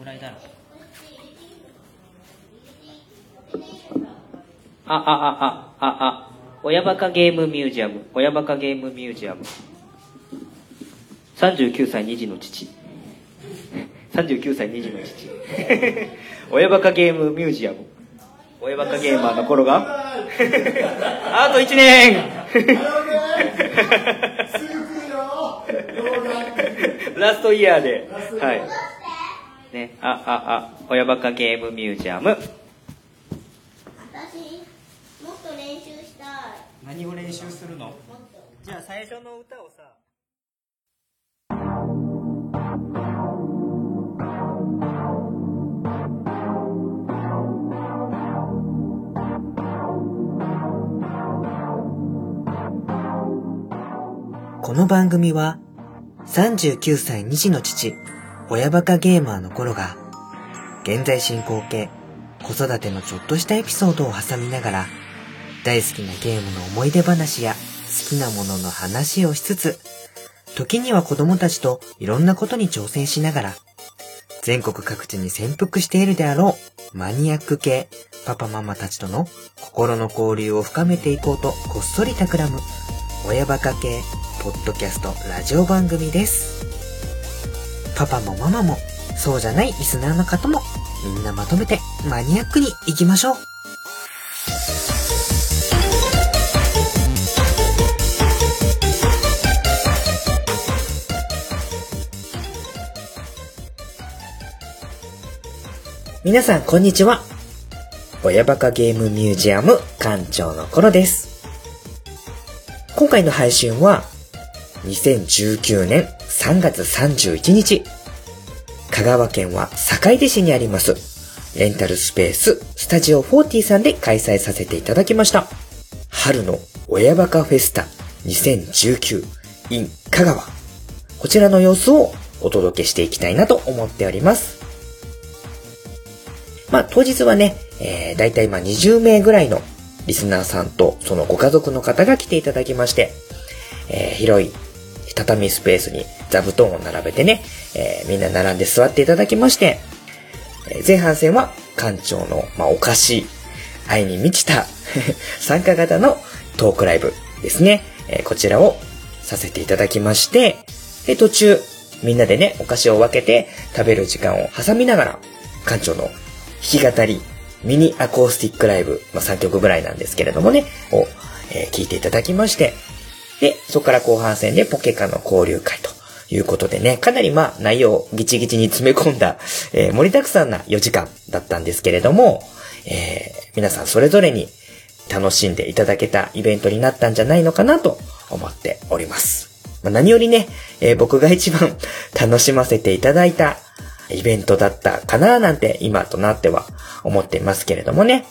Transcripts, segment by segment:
ぐらいだろうあ、あ、あ、あ、あ、あ、親バカゲームミュージアム、親バカゲームミュージアム。39歳2児の父。39歳2児の父。親バカゲームミュージアム。親バカゲーマーの頃があと1年 ラストイヤーで。はい。ね、あ、あ、あ、親バカゲームミュージアム。私もっと練習したい。何を練習するの？じゃあ最初の歌をさ。この番組は、39歳2児の父、親バカゲーマーの頃が、現在進行形、子育てのちょっとしたエピソードを挟みながら、大好きなゲームの思い出話や好きなものの話をしつつ、時には子供たちといろんなことに挑戦しながら、全国各地に潜伏しているであろうマニアック系パパママたちとの心の交流を深めていこうとこっそり企む親バカ系ポッドキャストラジオ番組です。パパもママもそうじゃないリスナーの方もみんなまとめてマニアックに行きましょう。皆さんこんにちは。親バカゲームミュージアム館長の頃です。今回の配信は2019年3月31日、香川県は坂出市にあります、レンタルスペーススタジオ40さんで開催させていただきました。春の親バカフェスタ2019 in 香川。こちらの様子をお届けしていきたいなと思っております。まあ当日はね、えー、だいたいまあ20名ぐらいのリスナーさんとそのご家族の方が来ていただきまして、えー広い畳スペースに座布団を並べてね、えーみんな並んで座っていただきまして、え前半戦は館長の、まあ、お菓子、愛に満ちた 参加型のトークライブですね。えこちらをさせていただきまして、で、途中、みんなでね、お菓子を分けて食べる時間を挟みながら、館長の弾き語り、ミニアコースティックライブ、まあ、3曲ぐらいなんですけれどもね、を、えー聞いていただきまして、で、そこから後半戦でポケカの交流会ということでね、かなりまあ内容をギチギチに詰め込んだ、えー盛りだくさんな4時間だったんですけれども、えー皆さんそれぞれに楽しんでいただけたイベントになったんじゃないのかなと思っております。まあ、何よりね、えー僕が一番楽しませていただいたイベントだったかななんて今となっては思っていますけれどもね。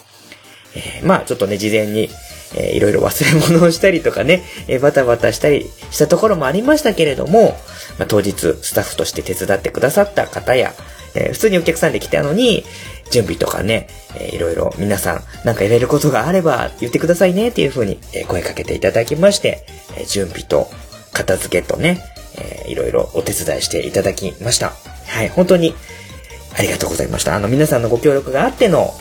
えーまあちょっとね、事前に、えーいろいろ忘れ物をしたりとかね、えーバタバタしたりしたところもありましたけれども、まあ、当日スタッフとして手伝ってくださった方や、えー普通にお客さんで来たのに、準備とかね、えーいろいろ皆さんなんかやれることがあれば言ってくださいねっていう風に、声かけていただきまして、え準備と片付けとね、えーいろいろお手伝いしていただきました。はい、本当にありがとうございました。あの皆さんのご協力があっての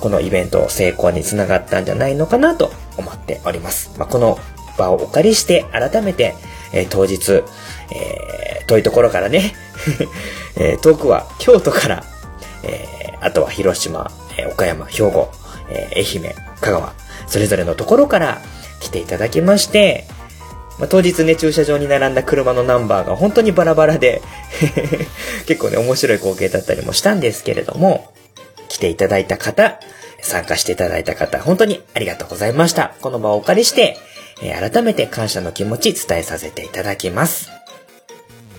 このイベント成功につながったんじゃないのかなと思っております。まあ、この場をお借りして改めて、えー当日、えー遠いところからね、えー遠くは京都から、えーあとは広島、え岡山、兵庫、えー愛媛、香川、それぞれのところから来ていただきまして、まあ、当日ね、駐車場に並んだ車のナンバーが本当にバラバラで、結構ね、面白い光景だったりもしたんですけれども、来ていただいた方、参加していただいた方、本当にありがとうございました。この場をお借りして、え改めて感謝の気持ち伝えさせていただきます。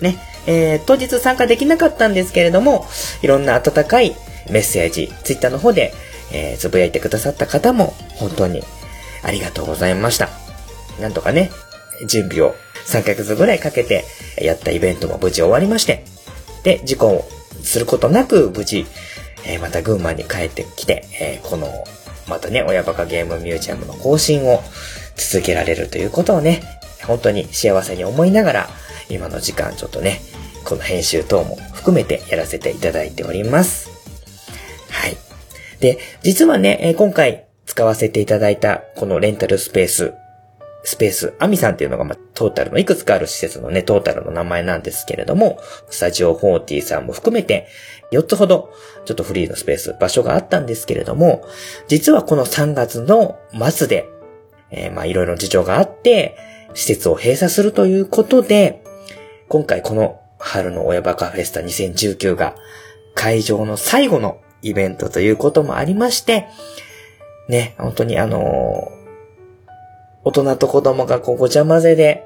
ね、えー当日参加できなかったんですけれども、いろんな温かいメッセージ、ツイッターの方で、えーつぶやいてくださった方も、本当にありがとうございました。なんとかね、準備を3ヶ月ぐらいかけてやったイベントも無事終わりまして、で、事故をすることなく無事、えーまた群馬に帰ってきて、えーこの、またね、親バカゲームミュージアムの更新を続けられるということをね、本当に幸せに思いながら、今の時間ちょっとね、この編集等も含めてやらせていただいております。はい。で、実はね、え今回使わせていただいたこのレンタルスペース、スペース、アミさんっていうのが、まあ、トータルのいくつかある施設のね、トータルの名前なんですけれども、スタジオ40さんも含めて、4つほど、ちょっとフリーのスペース、場所があったんですけれども、実はこの3月の末で、えーまあ、いろいろ事情があって、施設を閉鎖するということで、今回この春の親バカフェスタ2019が会場の最後のイベントということもありまして、ね、本当にあの大人と子供がこうごちゃ混ぜで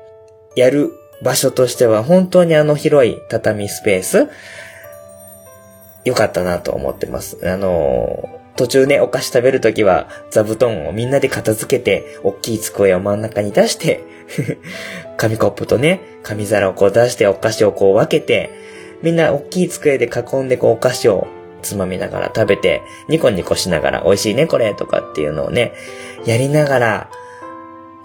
やる場所としては本当にあの広い畳スペース、良かったなと思ってます。あの途中ね、お菓子食べるときは座布団をみんなで片付けて、大きい机を真ん中に出して、紙コップとね、紙皿をこう出してお菓子をこう分けて、みんな大きい机で囲んでこうお菓子をつまみながら食べて、ニコニコしながら美味しいねこれとかっていうのをね、やりながら、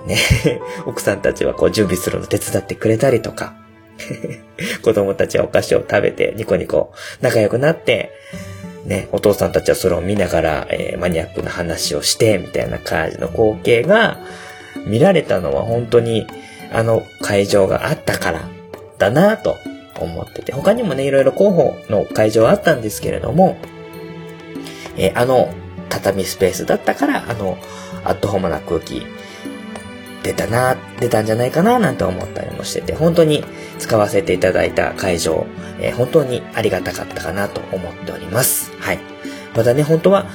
ね、奥さんたちはこう準備するの手伝ってくれたりとか、子供たちはお菓子を食べてニコニコ仲良くなって、ね、お父さんたちはそれを見ながら、えーマニアックな話をして、みたいな感じの光景が見られたのは本当にあの会場があったからだなと思ってて、他にもね、いろいろ候補の会場あったんですけれども、えーあの畳スペースだったから、あの、アットホームな空気出たな、出たんじゃないかな、なんて思ったりもしてて、本当に使わせていただいた会場、えー本当にありがたかったかなと思っております。はい。またね、本当は、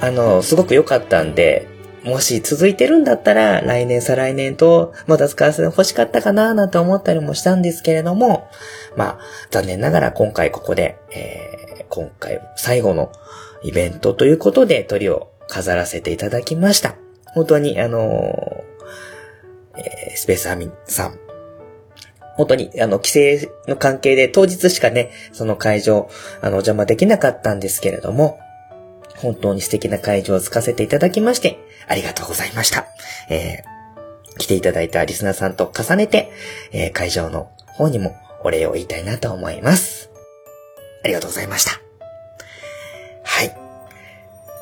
あの、すごく良かったんで、もし続いてるんだったら、来年、再来年と、また使わせて欲しかったかな、なんて思ったりもしたんですけれども、まあ、残念ながら今回ここで、えー今回最後のイベントということで鳥を飾らせていただきました。本当に、あのーえースペースアミンさん、本当に、あの、規制の関係で当日しかね、その会場、あの、お邪魔できなかったんですけれども、本当に素敵な会場をつかせていただきまして、ありがとうございました。えー来ていただいたリスナーさんと重ねて、えー会場の方にもお礼を言いたいなと思います。ありがとうございました。はい。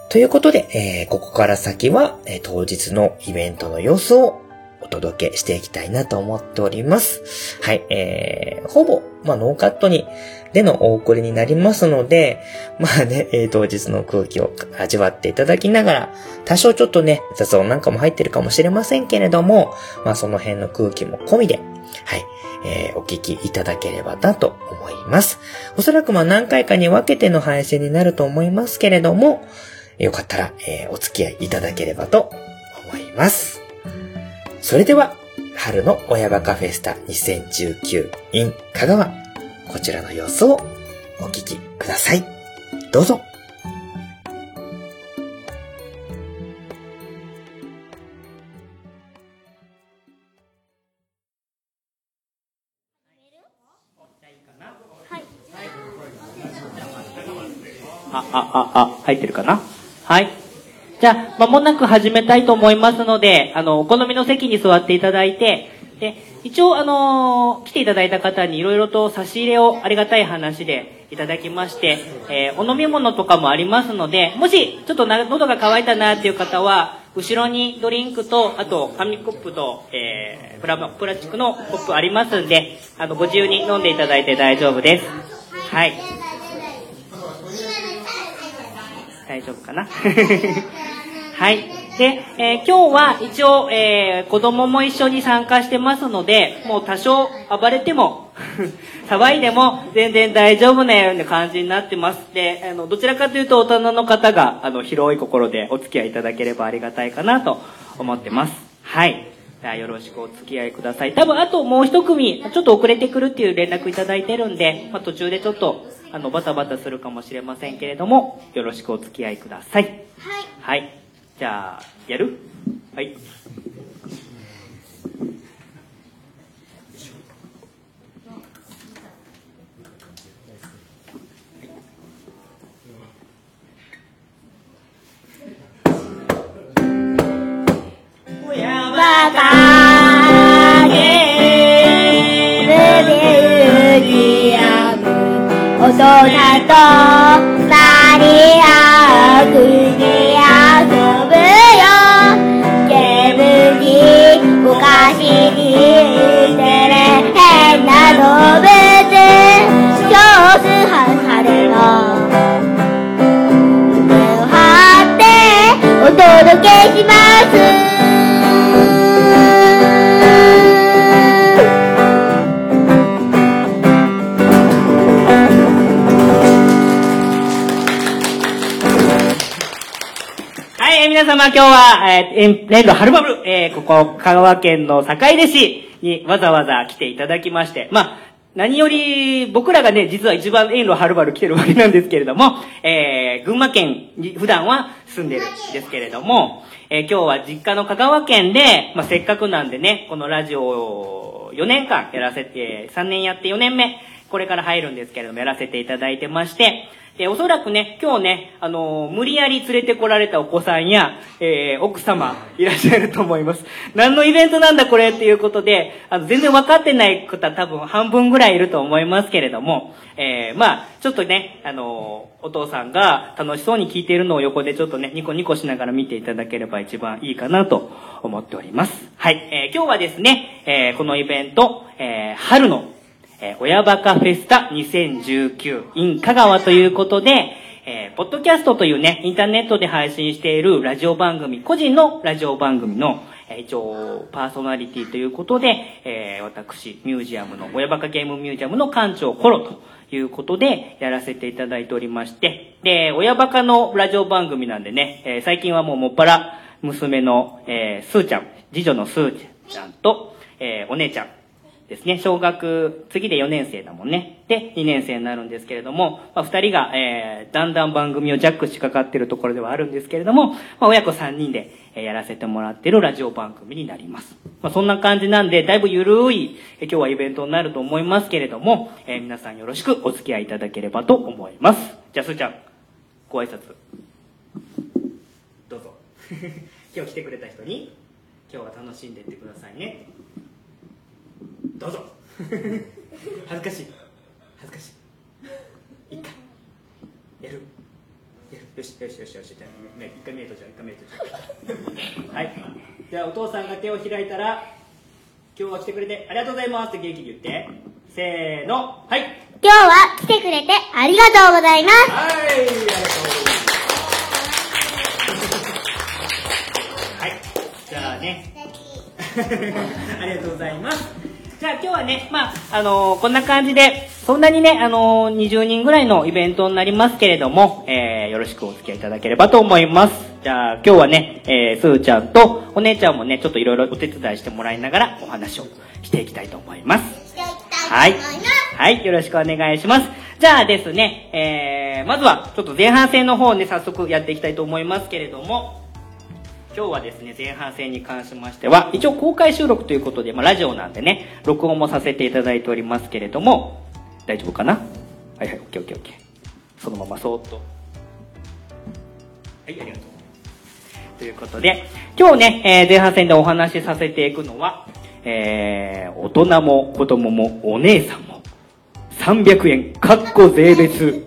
ということで、えーここから先は、え当日のイベントの様子をお届けしていきたいなと思っております。はい、えー、ほぼ、まあ、ノーカットに、でのお送りになりますので、まあね、えー当日の空気を味わっていただきながら、多少ちょっとね、雑音なんかも入ってるかもしれませんけれども、まあ、その辺の空気も込みで、はい、えーお聞きいただければなと思います。おそらくまあ何回かに分けての配信になると思いますけれども、よかったら、えーお付き合いいただければと思います。それでは、春の親バカフェスタ2019 in 香川、こちらの様子をお聞きください。どうぞ。はい。あ、あ、あ、あ、入ってるかな？はい。じゃあ、間もなく始めたいと思いますので、あの、お好みの席に座っていただいて、で、一応、あの来ていただいた方にいろいろと差し入れをありがたい話でいただきまして、えーお飲み物とかもありますので、もし、ちょっと喉が渇いたなっていう方は、後ろにドリンクと、あと、紙コップと、えープラプラスチックのコップありますんで、あの、ご自由に飲んでいただいて大丈夫です。はい。大丈夫かな？はい。で、えー今日は一応、えー子供も一緒に参加してますので、もう多少暴れても、騒いでも全然大丈夫なような感じになってます。で、あの、どちらかというと大人の方が、あの、広い心でお付き合いいただければありがたいかなと思ってます。はい。じゃあよろしくお付き合いください。多分あともう一組、ちょっと遅れてくるっていう連絡いただいてるんで、まあ、途中でちょっと、あの、バタバタするかもしれませんけれども、よろしくお付き合いください。はい。はい。じゃあ、やる？はい。バカゲー大人と二人あくに遊ぶよゲームにお菓子にてれ変な動物少数派晴れの胸を張ってお届けします皆様今日は、えー、えーレンドはるばる、えーここ、香川県の坂出市にわざわざ来ていただきまして、まあ、何より、僕らがね、実は一番遠路はるばる来てるわけなんですけれども、えー、群馬県に普段は住んでるんですけれども、えー今日は実家の香川県で、まあ、せっかくなんでね、このラジオを4年間やらせて、3年やって4年目、これから入るんですけれども、やらせていただいてまして、で、おそらくね、今日ね、あのー無理やり連れてこられたお子さんや、えー、奥様、いらっしゃると思います。何のイベントなんだこれっていうことで、あの、全然分かってない方多分半分ぐらいいると思いますけれども、えー、まあ、ちょっとね、あのーお父さんが楽しそうに聞いているのを横でちょっとね、ニコニコしながら見ていただければ一番いいかなと思っております。はい、えー、今日はですね、えー、このイベント、えー、春のえー親バカフェスタ2019 in 香川ということで、えーポッドキャストというね、インターネットで配信しているラジオ番組、個人のラジオ番組の、えー一応、パーソナリティということで、えー私、ミュージアムの、親バカゲームミュージアムの館長コロということで、やらせていただいておりまして、で、親バカのラジオ番組なんでね、えー最近はもうもっぱら、娘の、えー、スーちゃん、次女のスーちゃんと、えーお姉ちゃん、ですね。小学、次で4年生だもんね。で、2年生になるんですけれども、まあ、2人が、えー、だんだん番組をジャックしかかってるところではあるんですけれども、まあ、親子3人で、えーやらせてもらってるラジオ番組になります。まあ、そんな感じなんで、だいぶゆるい、えー今日はイベントになると思いますけれども、えー皆さんよろしくお付き合いいただければと思います。じゃあ、すーちゃん、ご挨拶。どうぞ。今日来てくれた人に、今日は楽しんでいってくださいね。どうぞ。恥ずかしい。恥ずかしい。いっかやる。やる。よしよしよしよし。じゃあね一回見えとじゃあ一回見えとじゃあはい。じゃあお父さんが手を開いたら今日は来てくれてありがとうございます。って元気に言って。せーの。はい。今日は来てくれてありがとうございます。はい。ありがとうございます。はい。じゃあね ありがとうございます。じゃあ今日はね、まあ、あのーこんな感じで、そんなにね、あのー20人ぐらいのイベントになりますけれども、えー、よろしくお付き合いいただければと思います。じゃあ今日はね、えー、すーちゃんとお姉ちゃんもね、ちょっといろいろお手伝いしてもらいながらお話をしていきたいと思います。はい。はい、よろしくお願いします。じゃあですね、えー、まずはちょっと前半戦の方をね、早速やっていきたいと思いますけれども、今日はですね、前半戦に関しましては、一応公開収録ということで、まあ、ラジオなんでね、録音もさせていただいておりますけれども、大丈夫かな？はいはい、オッケーオッケーオッケー。そのままそーっと。はい、ありがとう。ということで、今日ね、えー前半戦でお話しさせていくのは、えー、大人も子供もお姉さんも、300円、かっこ税別。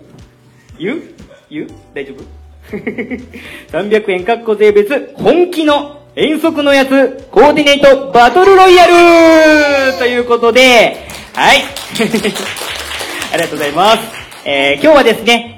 言う？言う？大丈夫？300円かっこ税別、本気の遠足のやつ、コーディネートバトルロイヤルということで、はい。ありがとうございます。えー今日はですね、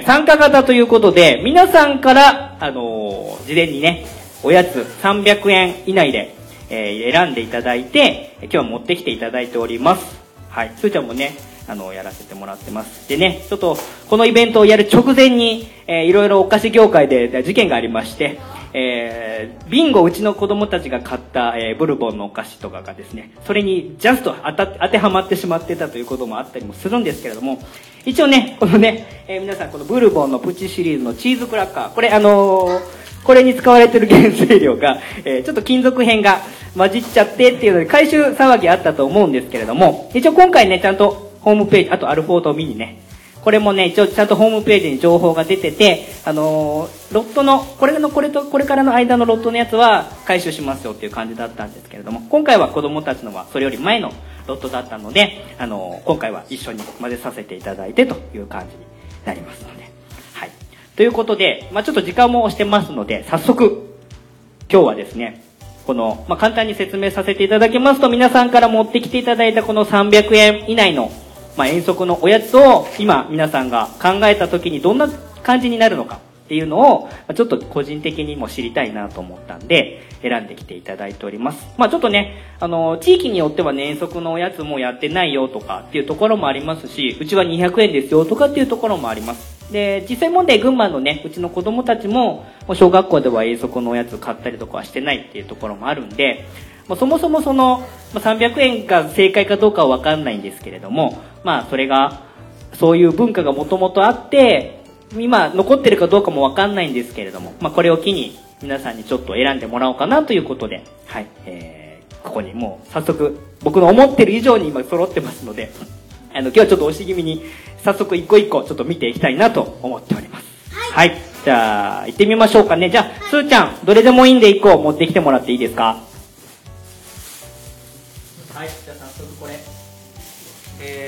えー参加型ということで、皆さんから、あのー事前にね、おやつ300円以内で、え選んでいただいて、今日は持ってきていただいております。はい。すーちゃんもね、あの、やらせてもらってます。でね、ちょっと、このイベントをやる直前に、えーいろいろお菓子業界で事件がありまして、えービンゴうちの子供たちが買った、えーブルボンのお菓子とかがですね、それにジャスト当た当てはまってしまってたということもあったりもするんですけれども、一応ね、このね、えー皆さんこのブルボンのプチシリーズのチーズクラッカー、これあのーこれに使われてる原材料が、えーちょっと金属片が混じっちゃってっていうので回収騒ぎあったと思うんですけれども、一応今回ね、ちゃんとホームページ、あとアルフォートミニね、これもね、一応ちゃんとホームページに情報が出てて、あのーロットの、これのこれとこれからの間のロットのやつは回収しますよっていう感じだったんですけれども、今回は子供たちのはそれより前のロットだったので、あの、今回は一緒に混ぜさせていただいてという感じになりますので。はい。ということで、まあちょっと時間も押してますので、早速、今日はですね、この、まあ簡単に説明させていただきますと、皆さんから持ってきていただいたこの300円以内の、まあ遠足のおやつを、今皆さんが考えた時にどんな感じになるのかっていうのを、まちょっと個人的にも知りたいなと思ったんで、選んできていただいております。まあちょっとね、あの、地域によってはね、遠足のおやつもやってないよとかっていうところもありますし、うちは200円ですよとかっていうところもあります。で、実際問題群馬のね、うちの子供たちも、小学校では遠足のおやつ買ったりとかはしてないっていうところもあるんで、もうそもそもその、まあ、300円が正解かどうかはわかんないんですけれども、まあそれが、そういう文化がもともとあって、今残ってるかどうかもわかんないんですけれども、まあこれを機に皆さんにちょっと選んでもらおうかなということで、はい、えー、ここにもう早速僕の思ってる以上に今揃ってますので、あの今日はちょっと押し気味に早速一個一個ちょっと見ていきたいなと思っております。はい。じゃあ、行ってみましょうかね。じゃあ、すーちゃん、どれでもいいんで一個持ってきてもらっていいですか？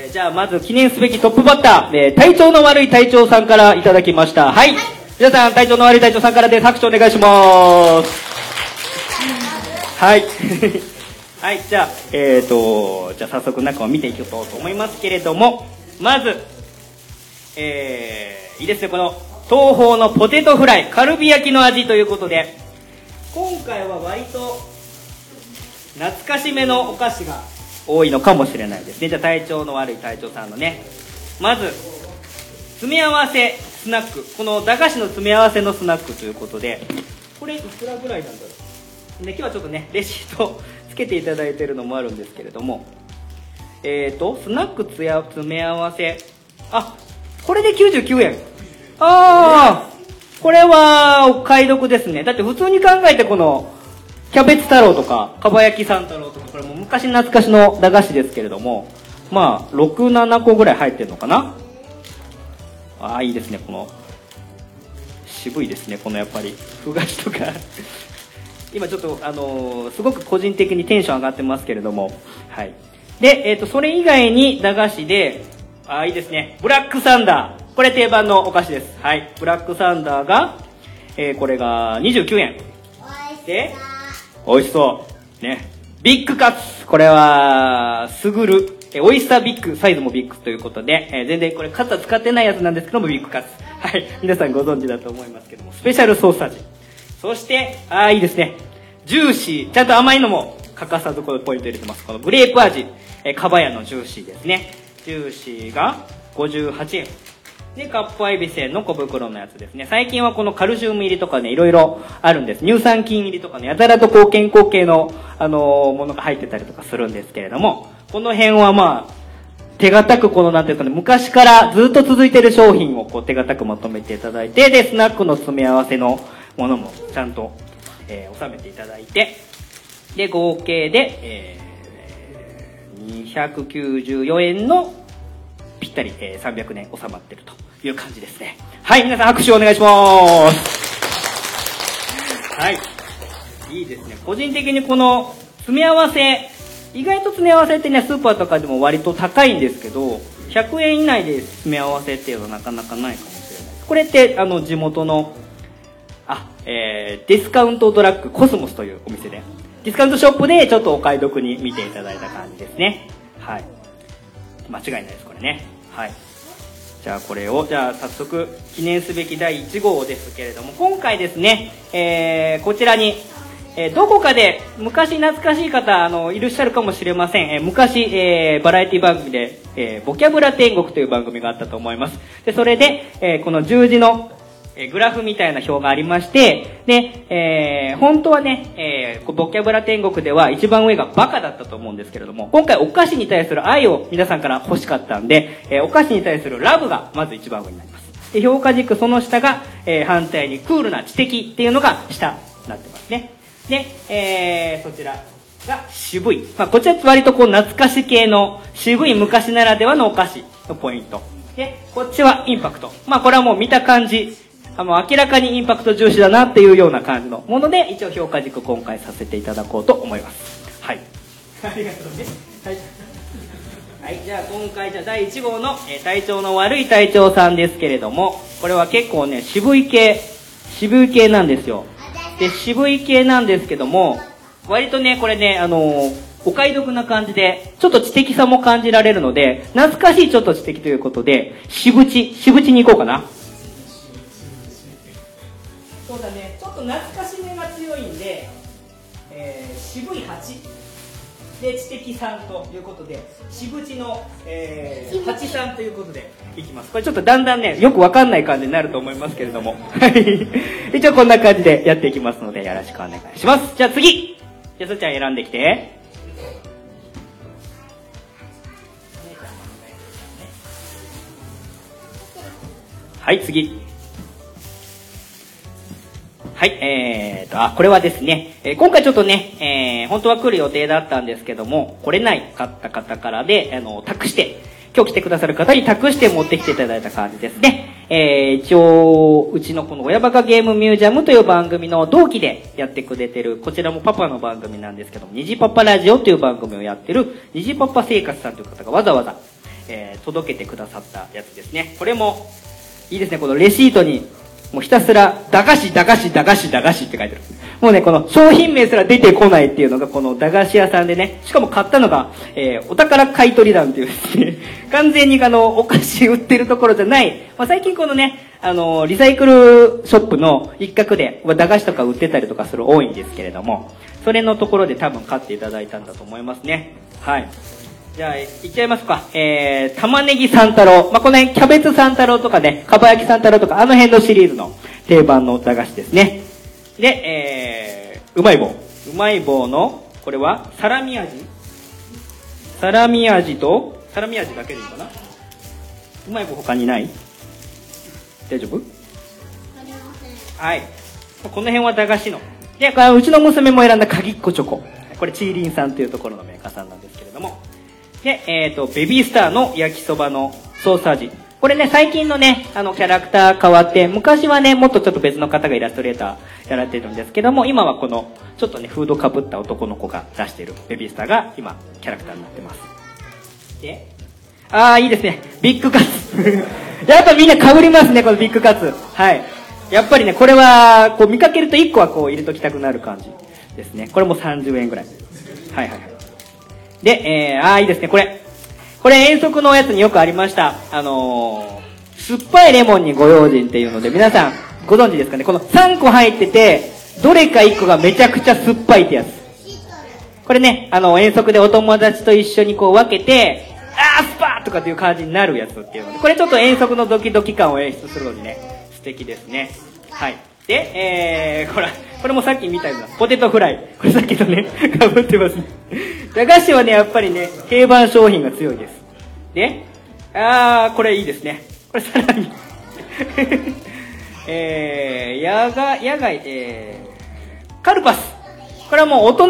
えー、じゃあまず記念すべきトップバッター、えー、体調の悪い隊長さんからいただきました。はい。皆さん、体調の悪い隊長さんからで拍手お願いします。はい。はい、じゃあ、えーと、じゃあ早速中を見ていこうと思いますけれども、まず、えー、いいですね、この、東宝のポテトフライ、カルビ焼きの味ということで、今回は割と、懐かしめのお菓子が多いのかもしれないですね。じゃあ体調の悪い隊長さんのね。まず、詰め合わせスナック。この駄菓子の詰め合わせのスナックということで、これいくらぐらいなんだろう。で、今日はちょっとね、レシートつけていただいてるのもあるんですけれども、えーと、スナックつや詰め合わせ。あ、これで99円。あー、これはお買い得ですね。だって普通に考えてこの、キャベツ太郎とか、かば焼き三太郎とか、これも昔懐かしの駄菓子ですけれども、まあ、6、7個ぐらい入ってるのかな？ああ、いいですね、この、渋いですね、このやっぱり、ふ菓子とか。今ちょっと、あのーすごく個人的にテンション上がってますけれども、はい。で、えっ、と、それ以外に駄菓子で、ああ、いいですね、ブラックサンダー。これ定番のお菓子です。はい。ブラックサンダーが、えーこれが29円。で、美味しそう。ね。ビッグカツ。これは、すぐる。えオイスタービッグ、サイズもビッグということで、えー全然これカツは使ってないやつなんですけども、ビッグカツ。はい。皆さんご存知だと思いますけども、スペシャルソース味。そして、ああ、いいですね。ジューシー。ちゃんと甘いのも欠かさずこれポイント入れてます。このグレープ味。えー、かばやのジューシーですね。ジューシーが58円。で、かっぱえびせんの小袋のやつですね。最近はこのカルシウム入りとかね、いろいろあるんです。乳酸菌入りとかね、やたらとこう健康系の、あのものが入ってたりとかするんですけれども、この辺はまあ、手堅くこの、なんていうかね、昔からずっと続いてる商品をこう手堅くまとめていただいて、で、スナックの詰め合わせのものもちゃんと、えー収めていただいて、で、合計で、えー、294円のったり、えー300年収まってるという感じですね。はい、皆さん拍手をお願いします。はい。いいですね。個人的にこの詰め合わせ、意外と詰め合わせってね、スーパーとかでも割と高いんですけど、100円以内で詰め合わせっていうのはなかなかないかもしれない。これって、あの、地元の、あ、えー、ディスカウントドラッグコスモスというお店で、ディスカウントショップでちょっとお買い得に見ていただいた感じですね。はい。間違いないです、これね。はい。じゃあこれを、じゃあ早速記念すべき第1号ですけれども、今回ですね、えー、こちらに、えーどこかで昔懐かしい方、あの、いらっしゃるかもしれません。えー昔、えバラエティ番組で、えボキャブラ天国という番組があったと思います。で、それで、えこの十字の、えグラフみたいな表がありまして、で、えー本当はね、えーボキャブラ天国では一番上がバカだったと思うんですけれども、今回お菓子に対する愛を皆さんから欲しかったんで、えーお菓子に対するラブがまず一番上になります。で、評価軸その下が、えー反対にクールな知的っていうのが下になってますね。で、えーそちらが渋い。まあ、こっちら割とこう懐かし系の渋い昔ならではのお菓子のポイント。で、こっちはインパクト。まあ、これはもう見た感じ、あの、明らかにインパクト重視だなっていうような感じのもので、一応評価軸今回させていただこうと思います。はい。ありがとうね。はい。はい、じゃあ今回じゃあ第1号の、えー体調の悪い隊長さんですけれども、これは結構ね、渋い系、渋い系なんですよ。で、渋い系なんですけども、割とね、これね、あのーお買い得な感じで、ちょっと知的さも感じられるので、懐かしいちょっと知的ということで、渋地、渋地に行こうかな。そうだね、ちょっと懐かしめが強いんで、えー渋い蜂で知的さんということで渋地の、えー、蜂さんということでいきます。これちょっとだんだんねよくわかんない感じになると思いますけれども。はい。一応こんな感じでやっていきますのでよろしくお願いします。じゃあ次。じゃあすーちゃん選んできて。はい次はい、えーと、あ、これはですね、えー今回ちょっとね、えー本当は来る予定だったんですけども、来れないかった方からで、あの、託して、今日来てくださる方に託して持ってきていただいた感じですね。えー一応、うちのこの親バカゲームミュージアムという番組の同期でやってくれてる、こちらもパパの番組なんですけども、虹パパラジオという番組をやってる、虹パパ生活さんという方がわざわざ、えー届けてくださったやつですね。これも、いいですね、このレシートに、もうひたすら、駄菓子、駄菓子、駄菓子、駄菓子って書いてる。もうね、この商品名すら出てこないっていうのが、この駄菓子屋さんでね、しかも買ったのが、えー、お宝買取団っていうですね、完全にあの、お菓子売ってるところじゃない、まあ、最近このね、あの、リサイクルショップの一角で、ま駄菓子とか売ってたりとかする多いんですけれども、それのところで多分買っていただいたんだと思いますね。はい。じゃあ、いっちゃいますか。えー、玉ねぎ三太郎。まあ、この辺、キャベツ三太郎とかね、かば焼き三太郎とか、あの辺のシリーズの定番の駄菓子ですね。で、えー、うまい棒。うまい棒の、これは、サラミ味サラミ味と、サラミ味だけでいいかなうまい棒他にない？大丈夫？はい。この辺は駄菓子の。で、これはうちの娘も選んだ鍵っ子チョコ。これ、チーリンさんというところのメーカーさんなんですけれども。で、えっ、と、ベビースターの焼きそばのソース味。これね、最近のね、あの、キャラクター変わって、昔はね、もっとちょっと別の方がイラストレーターやられてるんですけども、今はこの、ちょっとね、フードかぶった男の子が出してるベビースターが今、キャラクターになってます。で、あー、いいですね。ビッグカツ。やっぱみんな被りますね、このビッグカツ。はい。やっぱりね、これは、こう見かけると1個はこう入れときたくなる感じですね。これも30円ぐらい。はいはいはい。で、えー、あー、いいですね、これ。これ遠足のやつによくありました。あのー、酸っぱいレモンにご用心っていうので、皆さんご存知ですかね？この3個入ってて、どれか1個がめちゃくちゃ酸っぱいってやつ。これね、あの、遠足でお友達と一緒にこう分けて、あースパーとかっていう感じになるやつっていうので、これちょっと遠足のドキドキ感を演出するのにね、素敵ですね。はい。で、えー、ほら、これもさっき見たような、ポテトフライ。これさっきとね、かぶってますね。駄菓子はね、やっぱりね、定番商品が強いです。で、あー、これいいですね。これさらに、えー、野外、野外、えー、カルパス。これはもう大人、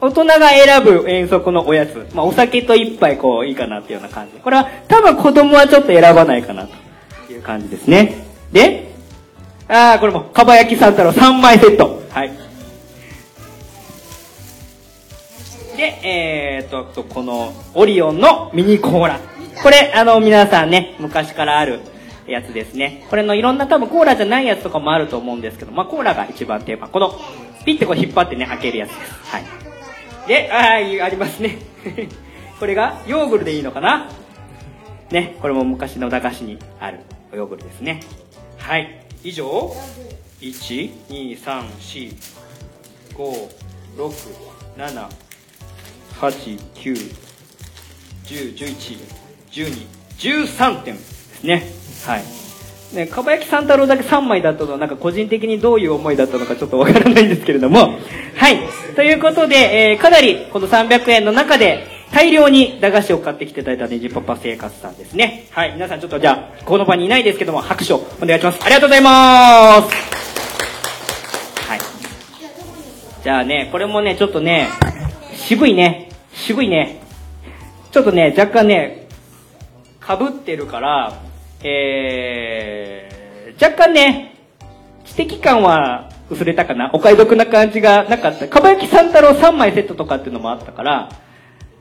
大人が選ぶ遠足のおやつ。まあ、お酒と一杯こういいかなっていうような感じ。これは多分子供はちょっと選ばないかなという感じですね。で、あー、これも、かば焼き三太郎3枚セット。はい。で、えーと、とこの、オリオンのミニコーラ。これ、あの、皆さんね、昔からあるやつですね。これのいろんな多分コーラじゃないやつとかもあると思うんですけど、まあ、コーラが一番定番。この、ピッてこう引っ張ってね、開けるやつです。はい。で、あー、ありますね。これが、ヨーグルでいいのかな？ね、これも昔の駄菓子にあるヨーグルですね。はい。以上、1、2、3、4、5、6、7、8、9、10、11、12、13点ですね。はい。ね、かば焼き三太郎だけ3枚だったのは、なんか個人的にどういう思いだったのかちょっとわからないんですけれども。はい。ということで、えーかなりこの300円の中で、大量に駄菓子を買ってきていただいたネジパパ生活さんですね。はい。皆さんちょっとじゃあ、この場にいないですけども、拍手をお願いします。ありがとうございます。はい。じゃあね、これもね、ちょっとね、渋いね。渋いね。ちょっとね、若干ね、被ってるから、えー、若干ね、知的感は薄れたかなお買い得な感じがなかった。かば焼き三太郎3枚セットとかっていうのもあったから、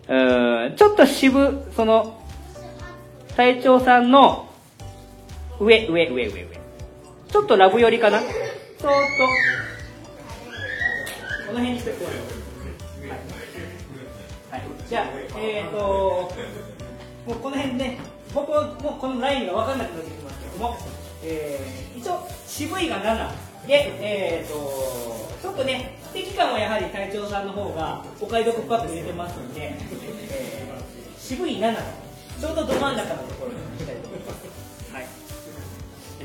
うーん、ちょっと渋、その、隊長さんの上、上、上、上、上。ちょっとラブ寄りかな？そーっと。この辺にしてこうよ。はい。はい。じゃあ、えーと、もうこの辺ね、僕はもうこのラインが分かんなくなってきますけども、えー、一応、渋いが7。で、えーと、ちょっとね、敵感はやはり隊長さんの方がお買い得深く入れてますんで、えー、渋い7。ちょうどど真ん中のところに行きたいと思います。はい。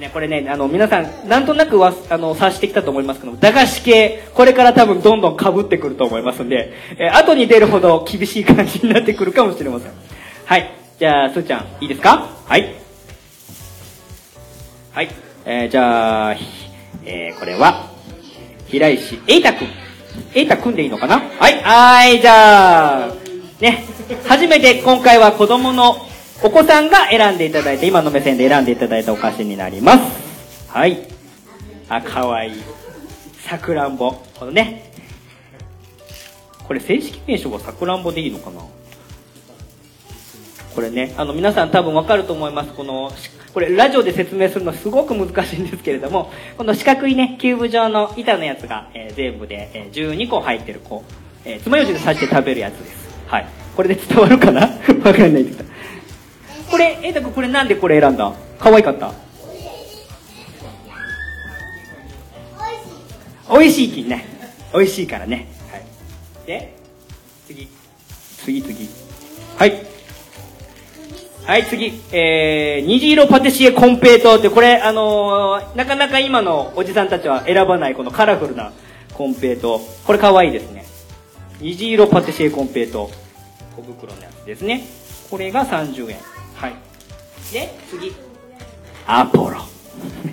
ね、これね、あの、皆さん、なんとなくわ、あの、察してきたと思いますけど、駄菓子系、これから多分どんどん被ってくると思いますんで、えー後に出るほど厳しい感じになってくるかもしれません。はい。じゃあ、すーちゃん、いいですか？はい。はい。えー、じゃあ、えー、これは、平石えいたくん。えいたくんでいいのかな？はい。はーい、じゃあ、ね。初めて今回は子供のお子さんが選んでいただいて、今の目線で選んでいただいたお菓子になります。はい。あ、かわいい。さくらんぼ。このね。これ正式名称はさくらんぼでいいのかな？これね、あの皆さん多分わかると思います。この、しこれラジオで説明するのすごく難しいんですけれども、この四角いね、キューブ状の板のやつが、えー全部で、えー12個入ってる、こう、えー、爪楊枝で刺して食べるやつです。はい。これで伝わるかな？わかんないですけど。これ、えー、たくこれなんでこれ選んだ？可愛かった美味しいきね。美味しいからね。はい。で、次。次次。はい。はい、次。えー、虹色パティシエコンペイトって、これ、あのーなかなか今のおじさんたちは選ばないこのカラフルなコンペイト。これ可愛いですね。虹色パティシエコンペイト。小袋のやつですね。これが30円。はい。で、次。アポロ。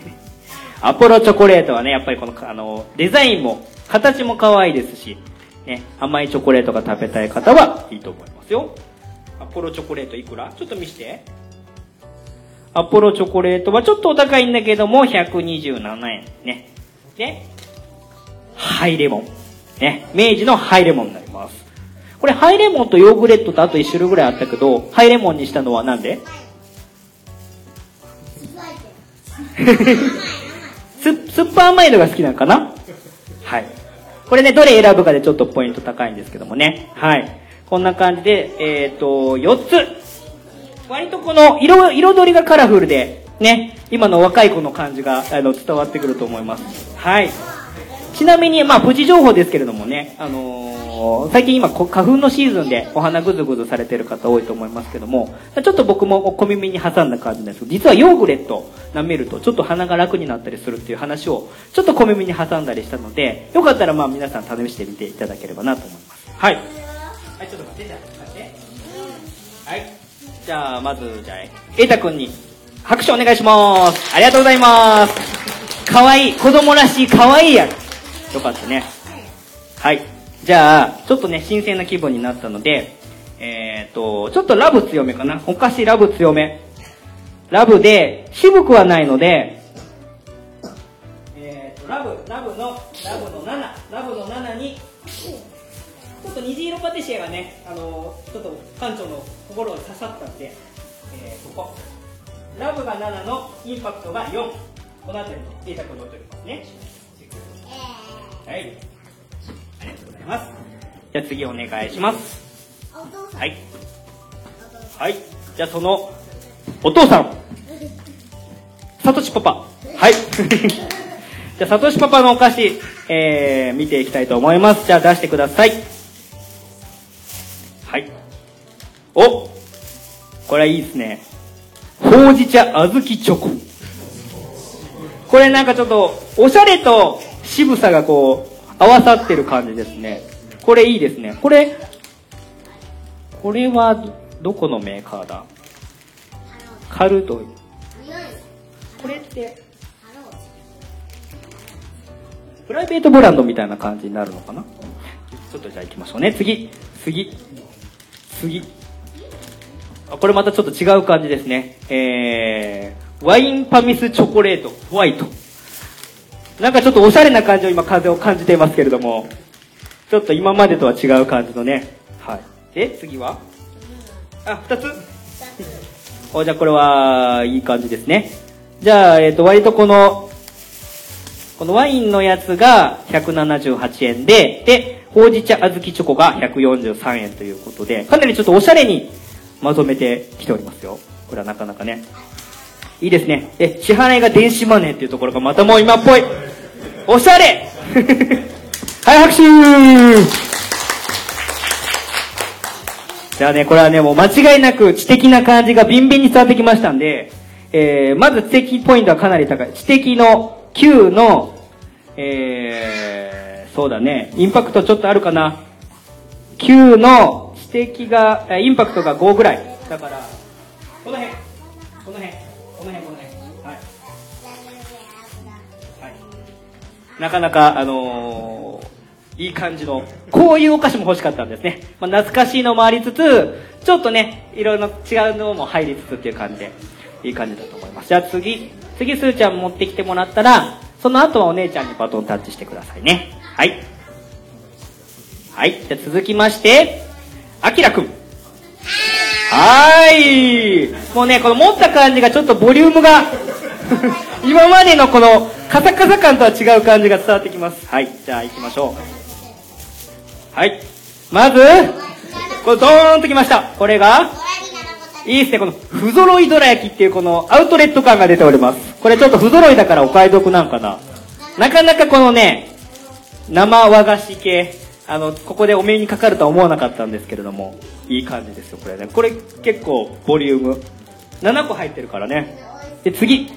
アポロチョコレートはね、やっぱりこの、あの、デザインも、形も可愛いですし、ね、甘いチョコレートが食べたい方はいいと思いますよ。アポロチョコレートいくら？ちょっと見して。アポロチョコレートはちょっとお高いんだけども、127円。ね。で、ハイレモン。ね。明治のハイレモンになります。これハイレモンとヨーグレットとあと1種類ぐらいあったけど、ハイレモンにしたのはなんで？す、酸っぱ甘いのが好きなのかな？はい。これね、どれ選ぶかでちょっとポイント高いんですけどもね。はい。こんな感じで、えっ、と、4つ。割とこの色、彩りがカラフルで、ね、今の若い子の感じが、あの、伝わってくると思います。はい。ちなみに、まあ、プチ情報ですけれどもね、あのー最近今、花粉のシーズンでお花ぐずぐずされてる方多いと思いますけども、ちょっと僕も小耳に挟んだ感じなんですけど、実はヨーグレット舐めるとちょっと鼻が楽になったりするっていう話を、ちょっと小耳に挟んだりしたので、よかったらまあ皆さん試してみていただければなと思います。はい。はい、ちょっと待って、じゃあ、待って。はい。じゃあ、まず、じゃあ、えいたくんに拍手お願いします。ありがとうございます。かわいい。子供らしいかわいいやつ。よかったね。はい。じゃあ、ちょっとね、新鮮な気分になったので、えーと、ちょっとラブ強めかな。お菓子ラブ強め。ラブで、渋くはないので、えーと、ラブ、ラブの、ラブの7、ラブの7に、ちょっと虹色パティシエがね、あのーちょっと館長の心に刺さったんで、えー、ここ。ラブが7のインパクトが4。この辺りのデータに置いておきますね。はい。ありがとうございます。じゃあ次お願いします。はい。はい。じゃあその、お父さん。サトシパパ。はい。じゃあ、サトシパパのお菓子、えー、見ていきたいと思います。じゃあ出してください。はい。おこれはいいですね。ほうじ茶小豆チョコ。これなんかちょっと、おしゃれと渋さがこう、合わさってる感じですね。これいいですね。これ、これはど、どこのメーカーだ？カルトイ。これって、プライベートブランドみたいな感じになるのかな？ちょっとじゃあ行きましょうね。次、次、次。あこれまたちょっと違う感じですね。えー、ワインパミスチョコレート、ホワイト。なんかちょっとおしゃれな感じを今風を感じていますけれども、ちょっと今までとは違う感じのね。はい。で次は？あ二つおじゃあこれはいい感じですねじゃあ、えっ、と割とこのこのワインのやつが178円ででほうじ茶小豆チョコが143円ということでかなりちょっとおしゃれにまとめてきておりますよ。これはなかなかね。いいですね。で支払いが電子マネーっていうところがまたもう今っぽい。おしゃれ。はい拍手。じゃあね、これはね、もう間違いなく知的な感じがビンビンに伝わってきましたんで、えー、まず知的ポイントはかなり高い。知的の9の、えー、そうだね、インパクトちょっとあるかな。9の知的が、インパクトが5ぐらい。だから、この辺、この辺、この辺、この辺。はい。はい。なかなか、あのーいい感じの、こういうお菓子も欲しかったんですね。まあ、懐かしいのもありつつ、ちょっとね、いろいろ違うのも入りつつっていう感じで、いい感じだと思います。じゃあ次、次すーちゃん持ってきてもらったら、その後はお姉ちゃんにバトンタッチしてくださいね。はい。はい。じゃ続きまして、あきらくん。はーい。もうね、この持った感じがちょっとボリュームが、今までのこのカサカサ感とは違う感じが伝わってきます。はい。じゃあ行きましょう。はい。まず、これドーンときました。これが、いいですね、この不揃いどら焼きっていうこのアウトレット感が出ております。これちょっと不揃いだからお買い得なんかな。なかなかこのね、生和菓子系、あの、ここでお目にかかるとは思わなかったんですけれども、いい感じですよ、これね。これ結構ボリューム。7個入ってるからね。で、次。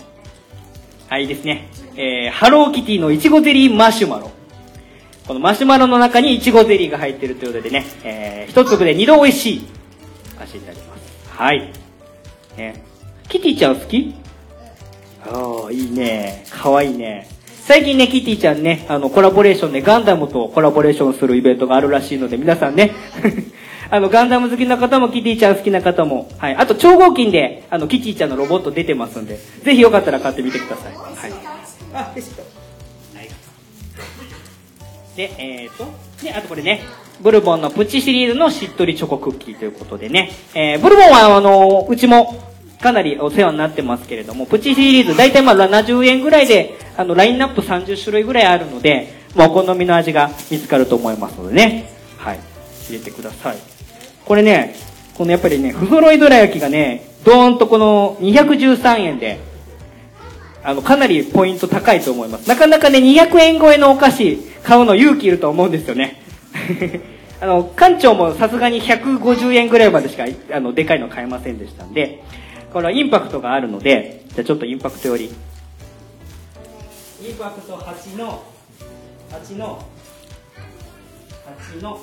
はい、いいですね。えー、ハローキティのいちごゼリーマシュマロ。このマシュマロの中にいちごゼリーが入ってるということでね、えー、一粒で二度美味しいお菓子になります。はい。ね。キティちゃん好き？ああ、いいね。かわいいね。最近ね、キティちゃんね、あの、コラボレーションでガンダムとコラボレーションするイベントがあるらしいので、皆さんね、あの、ガンダム好きな方も、キティちゃん好きな方も、はい。あと、超合金で、あの、キティちゃんのロボット出てますんで、ぜひよかったら買ってみてください。はい。あ、レシート。はい。で、えーと、で、あとこれね、ブルボンのプチシリーズのしっとりチョコクッキーということでね、えー、ブルボンはあの、うちもかなりお世話になってますけれども、プチシリーズ、だいたいまあ70円ぐらいで、あの、ラインナップ30種類ぐらいあるので、まあ、お好みの味が見つかると思いますのでね、はい、入れてください。これね、このやっぱりね、不揃いどら焼きがね、ドーンとこの213円で、あの、かなりポイント高いと思います。なかなかね、200円超えのお菓子買うの勇気いると思うんですよね。あの、館長もさすがに150円ぐらいまでしか、あの、でかいの買えませんでしたんで、これはインパクトがあるので、じゃあちょっとインパクトより。インパクト8の、8の、8の、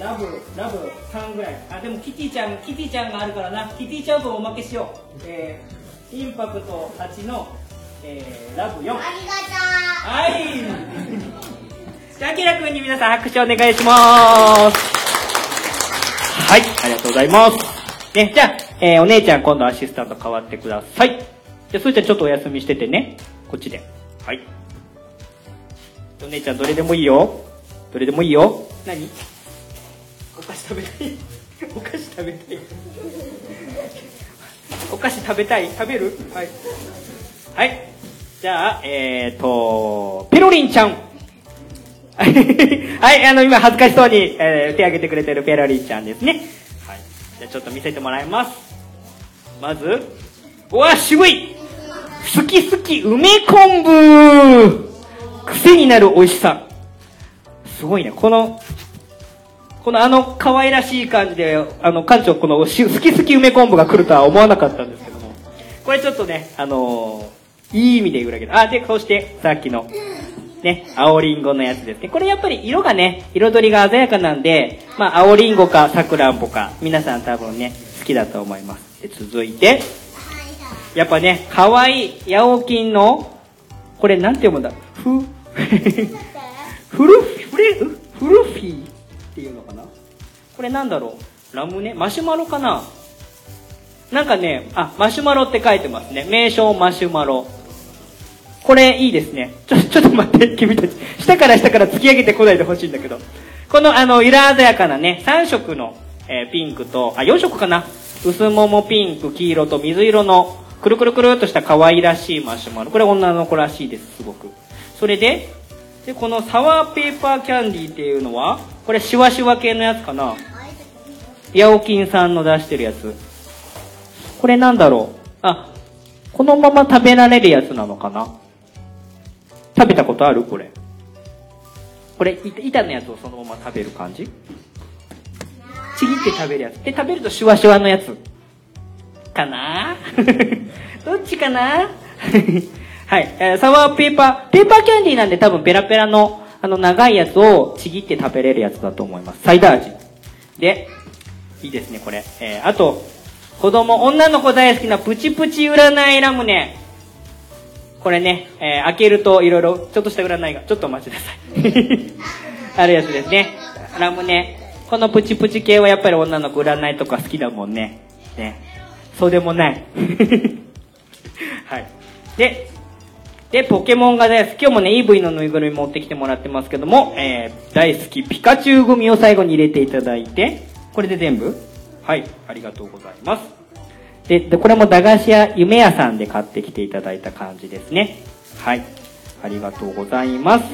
ラブ、ラブ3ぐらい。あ、でもキティちゃん、キティちゃんがあるからな。キティちゃんとおまけしよう。えー、インパクト8の、えー、ラブ4。はい。じゃあ、あきらくんに皆さん拍手お願いします。はい、ありがとうございます。ね、じゃあ、えー、お姉ちゃん今度アシスタント変わってください。じゃあ、それちゃんちょっとお休みしててね。こっちで。はい。お姉ちゃんどれでもいいよ。どれでもいいよ。何？お菓子食べたいお菓子食べたいお菓子食べたい？食べる？はい。はい。じゃあ、えーと、ペロリンちゃん。はい、あの、今恥ずかしそうに、えー手挙げてくれてるペロリンちゃんですね。はい。じゃあちょっと見せてもらいます。まず、うわ、渋い好き好き梅昆布癖になる美味しさ。すごいね。この、このあの可愛らしい感じで、あの、館長この好き好き梅昆布が来るとは思わなかったんですけども。これちょっとね、あのーいい意味で言うだけど。あ、で、そして、さっきの、ね、青りんごのやつですね。これやっぱり色がね、彩りが鮮やかなんで、まあ、青りんごかさくらんぼか、皆さん多分ね、好きだと思います。で続いて、やっぱね、可愛い、ヤオキンの、これなんて読むんだ？ふ、フルフレ、フルフィーっていうのかな？これなんだろう？ラムネ？マシュマロかな？なんかね、あ、マシュマロって書いてますね。名称マシュマロ。これいいですね。ちょ、ちょっと待って、君たち。下から下から突き上げてこないでほしいんだけど。このあの色鮮やかなね3色の、えーピンクとあ4色かな？薄桃ピンク黄色と水色のくるくるくるっとした可愛らしいマシュマロ。これ女の子らしいですすごく。それででこのサワーペーパーキャンディーっていうのはこれシワシワ系のやつかな。ヤオキンさんの出してるやつ。これなんだろう？あこのまま食べられるやつなのかな？食べたことある？これ。これ板のやつをそのまま食べる感じ？ちぎって食べるやつ。で食べるとシュワシュワのやつ。かな？どっちかな？はい、えーサワーペーパー。ペーパーキャンディーなんで多分ペラペラのあの長いやつをちぎって食べれるやつだと思います。サイダー味。でいいですねこれ、えーあと子供女の子大好きなプチプチ占いラムネ。これね、えー開けるといろいろちょっとした占いが。ちょっとお待ちください。あるやつですね。ラムネ。このプチプチ系はやっぱり女の子占いとか好きだもんね。ね。そうでもない。はい。でで、ポケモンが大好き。今日もね、EV のぬいぐるみ持ってきてもらってますけども、えー、大好き。ピカチュウ組を最後に入れていただいて、これで全部？はい、ありがとうございます。で、でこれも駄菓子屋夢屋さんで買ってきていただいた感じですね。はい、ありがとうございます。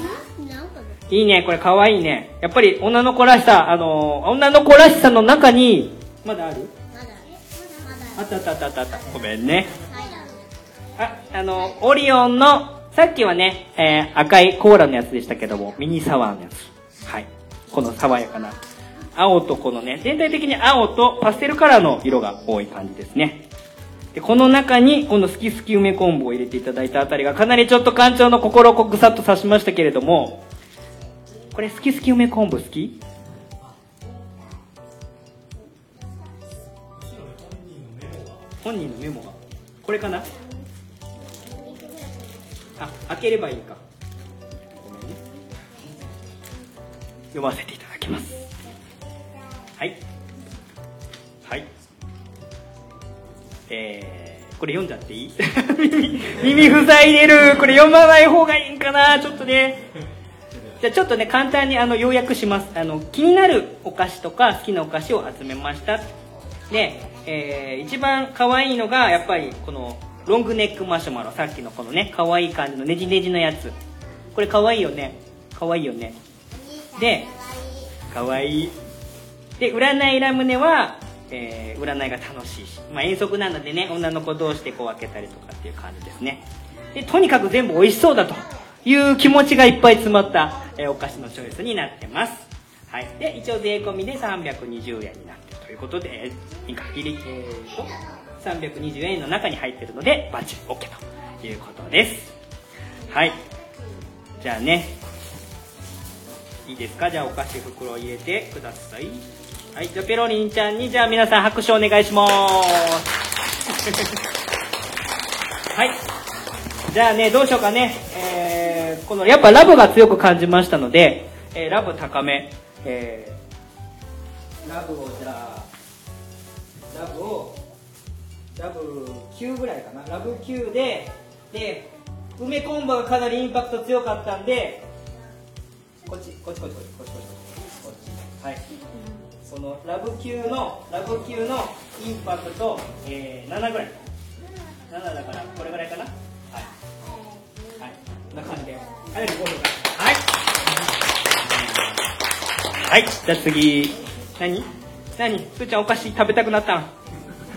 いいね、これ可愛いね。やっぱり女の子らしさ、あのー女の子らしさの中に、まだある？あったあったあったあったあった。ごめんね。あ、あの、オリオンの、さっきはね、えー赤いコーラのやつでしたけども、ミニサワーのやつ。はい。この爽やかな。青とこのね、全体的に青とパステルカラーの色が多い感じですね。で、この中に、この好き好き梅昆布を入れていただいたあたりが、かなりちょっと館長の心をぐさっと刺しましたけれども、これ好き好き梅昆布好き？本人のメモが。これかな？あ、開ければいいか。ごめんね。読ませていただきます。はい。はい。えー、これ読んじゃっていい？耳、耳塞いでる。これ読まない方がいいんかな？ちょっとね。じゃあちょっとね、簡単にあの、要約します。あの、気になるお菓子とか好きなお菓子を集めました。で、えー、一番可愛いのが、やっぱりこの、ロングネックマシュマロ。さっきのこのね、可愛い感じのネジネジのやつ。これ可愛いよね。可愛いよね。で、可愛い。で、占いラムネは、えー、占いが楽しいし。まあ、遠足なのでね、女の子同士でこう開けたりとかっていう感じですね。で、とにかく全部美味しそうだという気持ちがいっぱい詰まった、えお菓子のチョイスになってます。はい。で、一応税込みで320円になってるということで、えー、いいか、ギリ、えーと、320円の中に入ってるので、バッチリ OK ということです。はい。じゃあね、いいですか？じゃあお菓子袋を入れてください。はい。じゃあペロリンちゃんに、じゃあ皆さん拍手お願いします。はい。じゃあね、どうしようかね。えー、この、やっぱラブが強く感じましたので、えー、ラブ高め。えー、ラブをじゃあ、ラブを、ラブ9ぐらいかな。ラブ9で、で、梅昆布がかなりインパクト強かったんで、こっち、こっちこっちこっちこっちこっちこっち。はい。そのラブ級の、ラブ級のインパクト、えー、7ぐらい。7だから、これぐらいかなな感じで。はい、5分はい。はい。じゃあ次。何？何？すーちゃんお菓子食べたくなったん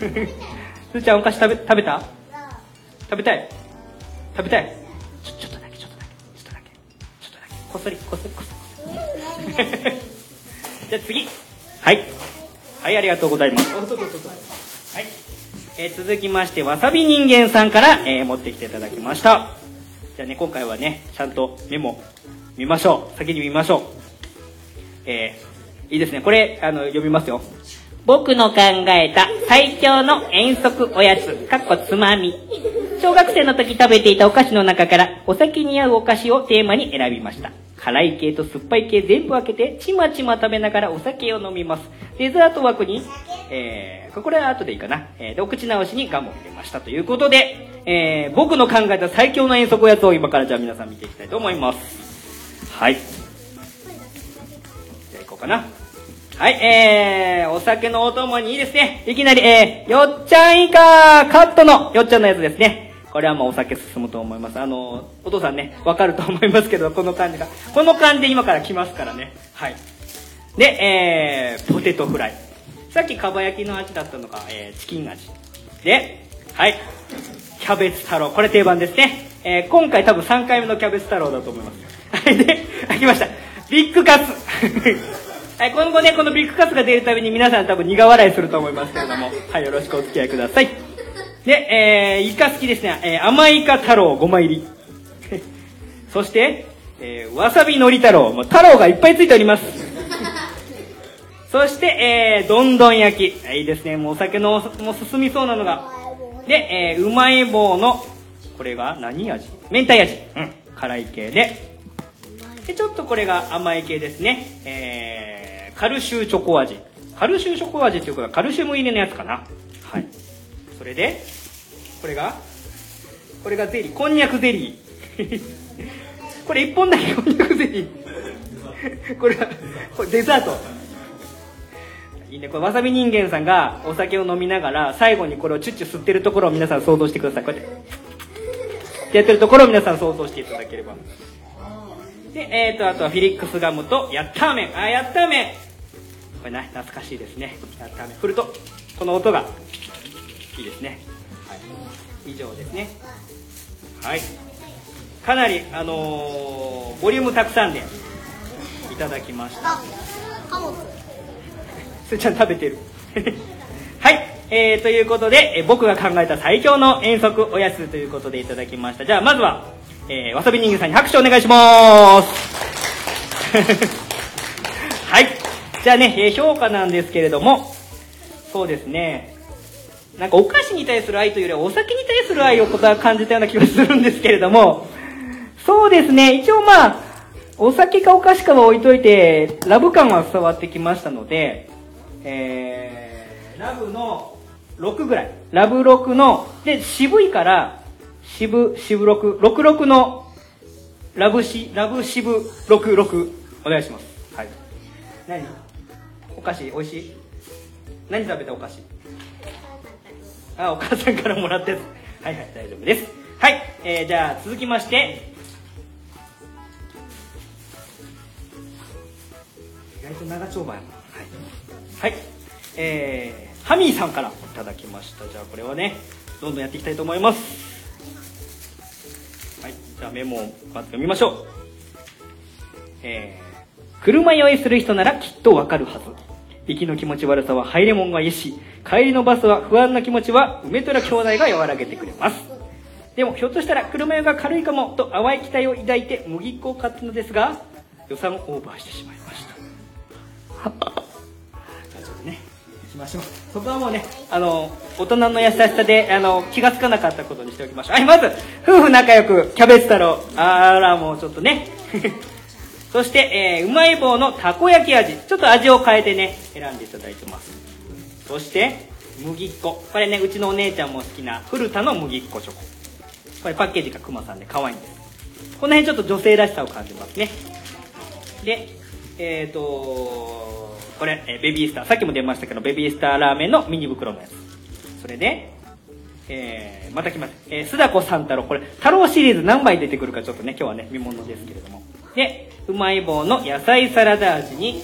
すーちゃんお菓子食べ、食べた？食べたい？食べたい？ちょ、ちょっとだけ、ちょっとだけ、ちょっとだけ、ちょっとだけ。こっそり、こっそり、こっそり。じゃあ次。はい。はい、ありがとうございます。そうそうそうはい。えー続きまして、わさび人間さんから、えー持ってきていただきました。じゃあね、今回はね、ちゃんとメモ見ましょう。先に見ましょう。えーいいですね。これ、あの、読みますよ。僕の考えた最強の遠足おやつ、かっこつまみ。小学生の時食べていたお菓子の中からお酒に合うお菓子をテーマに選びました。辛い系と酸っぱい系全部分けてちまちま食べながらお酒を飲みます。デザート枠に、えー、これは後でいいかな。えー、で、お口直しにガムを入れましたということで、えー、僕の考えた最強の遠足おやつを今からじゃあ皆さん見ていきたいと思います。はい。じゃあ行こうかな。はい、えー、お酒のお供にいいですね。いきなり、えー、よっちゃん以下カットのよっちゃんのやつですね。これはもうお酒進むと思います。あの、お父さんね、わかると思いますけど、この感じが。この感じで今から来ますからね。はい。で、えー、ポテトフライ。さっきかば焼きの味だったのが、えー、チキン味。で、はい。キャベツ太郎。これ定番ですね。えー、今回多分3回目のキャベツ太郎だと思います。はい、で、あ、来ました。ビッグカツ。はい、今後ね、このビッグカツが出るたびに皆さん多分苦笑いすると思いますけれども、はい、よろしくお付き合いください。で、えー、イカ好きですね。えー、甘イカ太郎5枚入り。そして、えー、わさびのり太郎。もう太郎がいっぱいついております。そして、えー、どんどん焼き。いいですね。もうお酒の、もう進みそうなのが。で、えー、うまい棒の、これが何味？明太味。うん。辛い系で。で、ちょっとこれが甘い系ですね。えー、カルシューチョコ味。カルシューチョコ味っていうことはカルシウム入りのやつかな。はい。それで、これが、これがゼリー。こんにゃくゼリー。これ一本だけこんにゃくゼリー。これは、これデザート。いいね。これわさび人間さんがお酒を飲みながら、最後にこれをチュッチュ吸ってるところを皆さん想像してください。こうや。ってやってるところを皆さん想像していただければ。で、えーと、あとはフィリックスガムと、ヤッターメン。あ、ヤッターメンこれね、懐かしいですね。ヤッターメン。振ると、この音が、いいですね。はい。以上ですね。はい。かなり、あのーボリュームたくさんで、いただきました。すーちゃん食べてる。はい。えー、ということで、えー僕が考えた最強の遠足おやつということでいただきました。じゃあ、まずは、えー、わさび人間さんに拍手お願いします。はい。じゃあね、えー評価なんですけれども、そうですね、なんかお菓子に対する愛というよりはお酒に対する愛をことは感じたような気がするんですけれども、そうですね、一応まあ、お酒かお菓子かは置いといて、ラブ感は伝わってきましたので、えー、ラブの6ぐらい。ラブ6の、で、渋いから、渋、渋6、66の、ラブし、ラブ渋66、お願いします。はい。何？お菓子美味しい？何食べたお菓子？あ、お母さんからもらったやつ。はいはい、大丈夫です。はい、えー、じゃあ続きまして、意外と長丁場やな。はい。はい。えー、ハミーさんからいただきました。じゃあこれはね、どんどんやっていきたいと思います。じゃあメモをまず読みましょう。えー、車酔いする人ならきっとわかるはず。行きの気持ち悪さはハイレモンが癒し、帰りのバスは不安な気持ちは梅虎兄弟が和らげてくれます。でもひょっとしたら車酔いが軽いかもと淡い期待を抱いて麦っ子を買ったのですが、予算オーバーしてしまいました。ましょう。そこはもうね、あの、大人の優しさで、あの、気がつかなかったことにしておきましょう。はい、まず、夫婦仲良く、キャベツ太郎。あら、もうちょっとね。そして、えーうまい棒のたこ焼き味。ちょっと味を変えてね、選んでいただいてます。そして、麦っ子。これね、うちのお姉ちゃんも好きな、古田の麦っ子チョコ。これパッケージがクマさんで可愛いんです。この辺ちょっと女性らしさを感じますね。で、えっ、ー、とこれ、えベビースター。さっきも出ましたけど、ベビースターラーメンのミニ袋のやつ。それで、えー、また来ます。えー、須田子三太郎。これ、太郎シリーズ何枚出てくるかちょっとね、今日はね、見ものですけれども。で、うまい棒の野菜サラダ味に、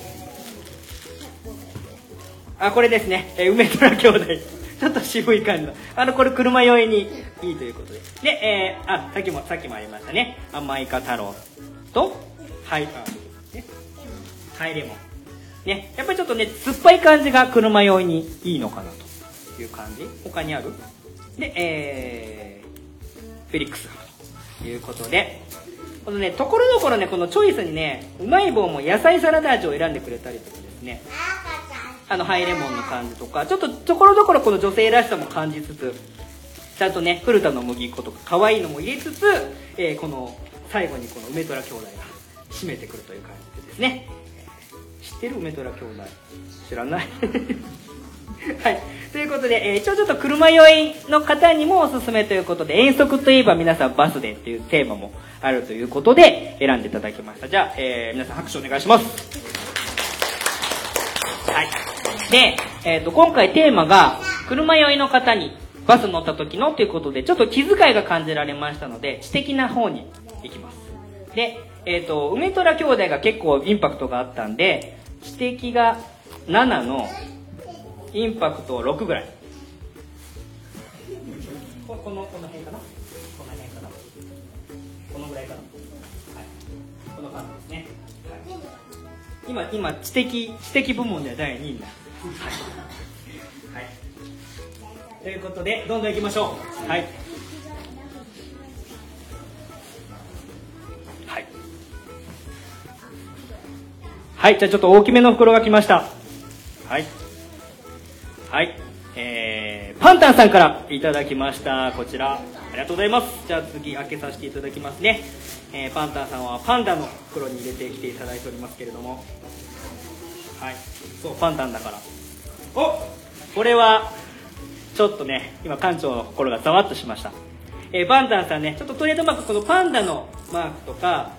あ、これですね、えー梅虎兄弟。ちょっと渋い感じの。あの、これ車酔いにいいということで。で、えー、あ、さっきも、さっきもありましたね。甘いか太郎と、はい、あ、ね、ハイレモン。ね、やっぱりちょっとね、酸っぱい感じが車酔いにいいのかなという感じ。他にある？で、えー、フェリックスということで、このね、ところどころね、このチョイスにね、うまい棒も野菜サラダ味を選んでくれたりとかですね、あの、ハイレモンの感じとか、ちょっとところどころこの女性らしさも感じつつ、ちゃんとね、古田の麦粉とか可愛いのも入れつつ、えーこの、最後にこの梅虎兄弟が締めてくるという感じでですね。ってる？梅虎兄弟知らない？はい。ということで、えー一応ちょっと車酔いの方にもおすすめということで、遠足といえば皆さんバスでっていうテーマもあるということで選んでいただきました。じゃあ、えー皆さん拍手お願いしますはい。で、えっ、と、今回テーマが、車酔いの方にバス乗った時のということで、ちょっと気遣いが感じられましたので、知的な方に行きます。で、えっ、と、梅虎兄弟が結構インパクトがあったんで、知的が7の、インパクト6ぐらい。ここの、この辺かな？この辺かな？このぐらいかな？はい。この感じですね。はい。今、今、知的、知的部門では第2位になる。はい。はい。ということで、どんどん行きましょう。はい。はい。はい、じゃあちょっと大きめの袋が来ました。はい。はい。えー、パンタンさんからいただきました。こちら。ありがとうございます。じゃあ次開けさせていただきますね。えー、パンタンさんはパンダの袋に入れてきていただいておりますけれども。はい。そう、パンタンだから。おこれは、ちょっとね、今館長の心がざわっとしました。えー、パンタンさんね、ちょっとトレードマーク、このパンダのマークとか、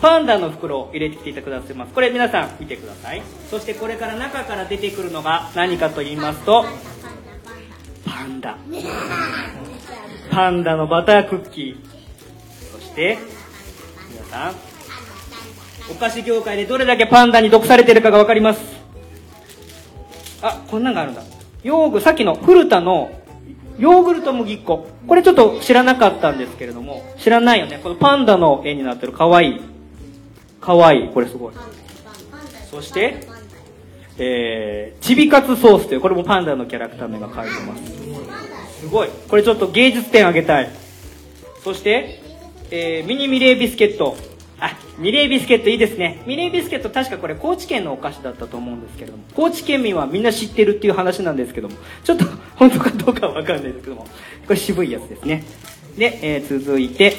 パンダの袋を入れてきていただいてます。これ皆さん見てください。そしてこれから中から出てくるのが何かと言いますと、パンダ。パンダのバタークッキー。そして、皆さん、お菓子業界でどれだけパンダに毒されてるかがわかります。あ、こんなんがあるんだ。ヨーグ、さっきの古田のヨーグルト麦粉。これちょっと知らなかったんですけれども、知らないよね。このパンダの絵になってるかわいい。かわいい。これすごい。そして、えー、チビカツソースという、これもパンダのキャラクターの絵が描いてます。すごい。これちょっと芸術点あげたい。そして、えー、ミニミレービスケット。あ、ミレービスケットいいですね。ミレービスケット確かこれ高知県のお菓子だったと思うんですけれども、高知県民はみんな知ってるっていう話なんですけども、ちょっと本当かどうかはわかんないですけども、これ渋いやつですね。で、えー、続いて、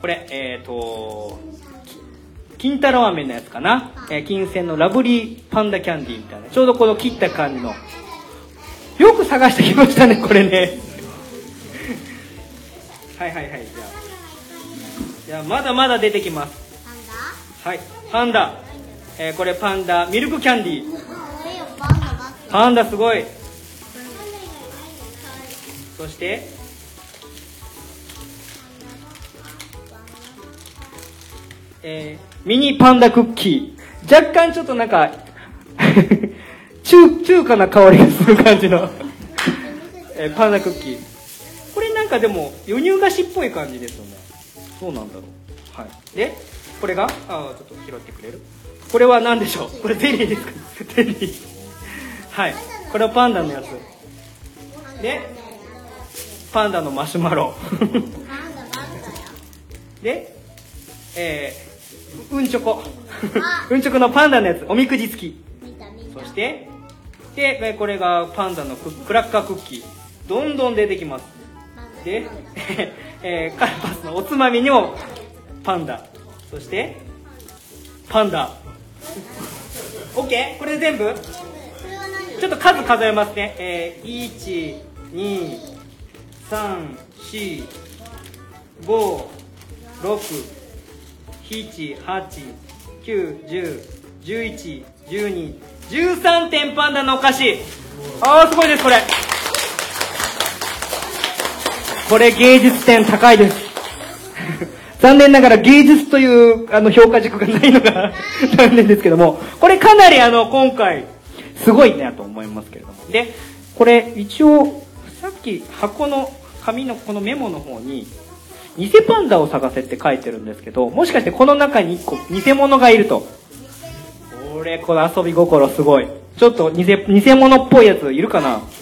これ、えっ、ー、と、金太郎飴のやつかな、えー、金銭のラブリーパンダキャンディーみたいな、ちょうどこの切った感じの、よく探してきましたね、これね。はいはいはい、じゃあ。じゃあ、まだまだ出てきます。はい、パンダ。えー、これパンダ、ミルクキャンディー。パンダすごい。そして、えー、ミニパンダクッキー。若干ちょっとなんか、中、中華な香りがする感じの、えーパンダクッキー。これなんかでも、輸入菓子っぽい感じですよね。どうなんだろう。はい。で、これが、あーちょっと拾ってくれるこれは何でしょう？これゼリーですか？ゼリー。はい。これはパンダのやつ。で、パンダのマシュマロ。で、えー、うんちょこ。うんちょこのパンダのやつ、おみくじ付き。そして、で、えーこれがパンダのククラッカークッキー。どんどん出てきます。で、えーカルパスのおつまみにもパンダ。そして、パンダ。オッケー？これ全部？ちょっと数数えますね。えー、1、2、3、4、5、6、7、8、9、10、11、12、13点パンダのお菓子。あー、すごいです、これ。これ芸術点高いです。残念ながら芸術というあの評価軸がないのが 残念ですけども、これかなりあの今回すごいなと思いますけれども。で、これ一応さっき箱の紙のこのメモの方に偽パンダを探せって書いてるんですけど、もしかしてこの中に1個偽物がいると。これ、この遊び心すごい。ちょっと偽偽物っぽいやついるかな？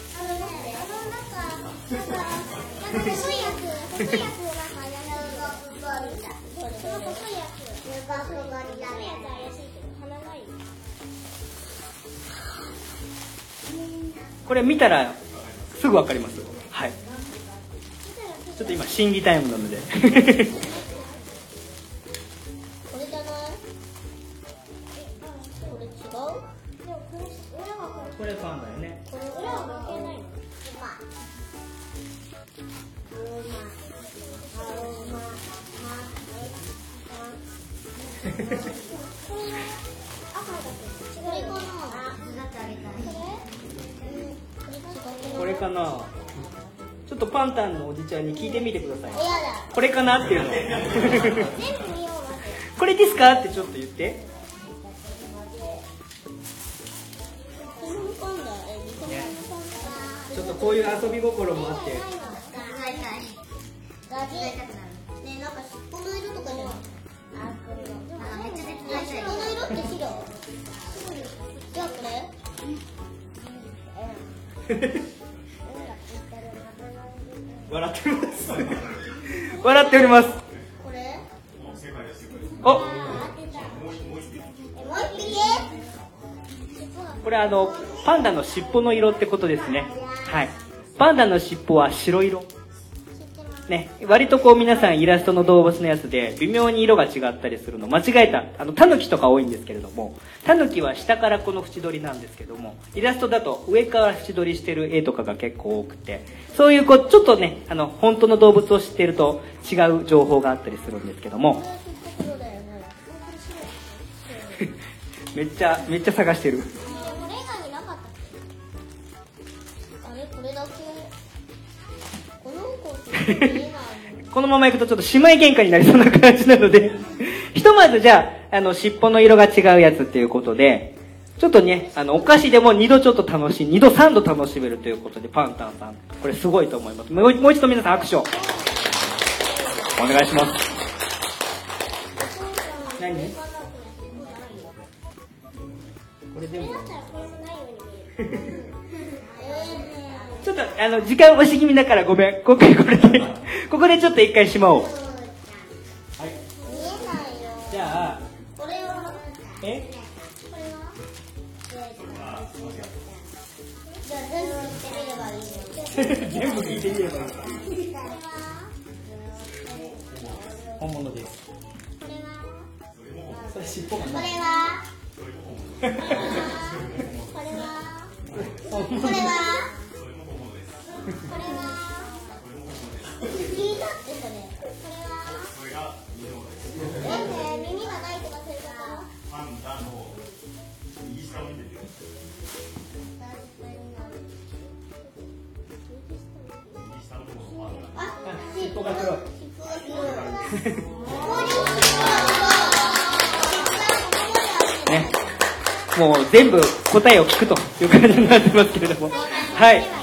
これ見たらすぐわかります。はい。ちょっと今審議タイムなので。これじゃないこれ違う？これパンだよねこれ裏は関係ないのこれ赤だけこれかなとパンタンのおじちゃんに聞いてみてください。やだ。これかなっていうの。これですかってちょっと言って。ちょっとこういう遊び心もあって。ねえなんか尻尾の色とかじゃないあめっちゃ絶対尻尾の色って白。じゃあこれ 笑っております。笑っております。これ？お。これあのパンダの尻尾の色ってことですね。はい。パンダの尻尾は白色ね、割とこう皆さんイラストの動物のやつで微妙に色が違ったりするの間違えたあのタヌキとか多いんですけれどもタヌキは下からこの縁取りなんですけどもイラストだと上から縁取りしてる絵とかが結構多くてそういうこうちょっとねあの本当の動物を知ってると違う情報があったりするんですけどもめっちゃめっちゃ探してる このままいくとちょっと姉妹喧嘩になりそうな感じなので、ひとまずじゃあ、あの、尻尾の色が違うやつっていうことで、ちょっとね、あの、お菓子でも2度ちょっと楽しい、2度3度楽しめるということで、パンタンさん、これすごいと思います。もうもう一度皆さん拍手を。お願いします。何？これでも、ちょっと、あの、時間押し気味だからごめん。今回これで、ここでちょっと一回しまおう。じゃあ、これはえこれはじゃあ全部言ってみればいいよ全部聞いてみればいい。本物です。これは？それ尻尾がこれ。は？これは これは？ね。もう全部答えを聞くという感じになってますけれども。はい。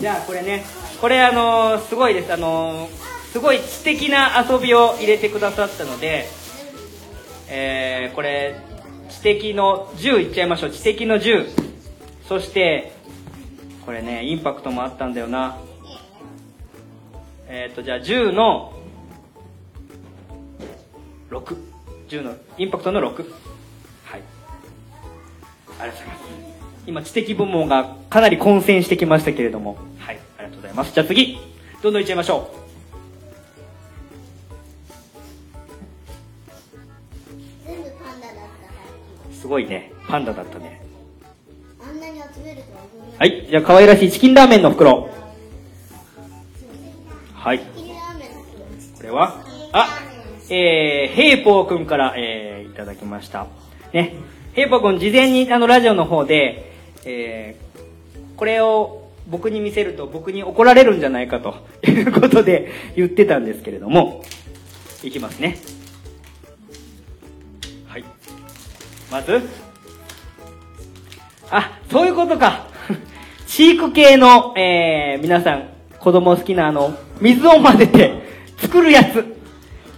じゃあこれね、これあのすごいです。あのすごい知的な遊びを入れてくださったので、えー、これ、知的の10いっちゃいましょう。知的の10。そして、これね、インパクトもあったんだよな。えっ、ー、と、じゃあ10の6。10の、インパクトの6。はい。ありがとうございます。今、知的部門がかなり混戦してきましたけれども。はい。ありがとうございます。じゃあ次、どんどんいっちゃいましょう。すごいね。パンダだったね。きあんなに集めるとは思いまはい。じゃあ、可愛らしいチキンラーメンの袋。はい。チキンラーメンの袋これは、あ、えー、ヘイポーくんから、えー、いただきました。ね。ヘイポーくん、事前にあの、ラジオの方で、えー、これを僕に見せると僕に怒られるんじゃないかということで言ってたんですけれども、いきますね。はい。まず、あ、そういうことか。飼育系の、えー、皆さん、子供好きなあの、水を混ぜて作るやつ。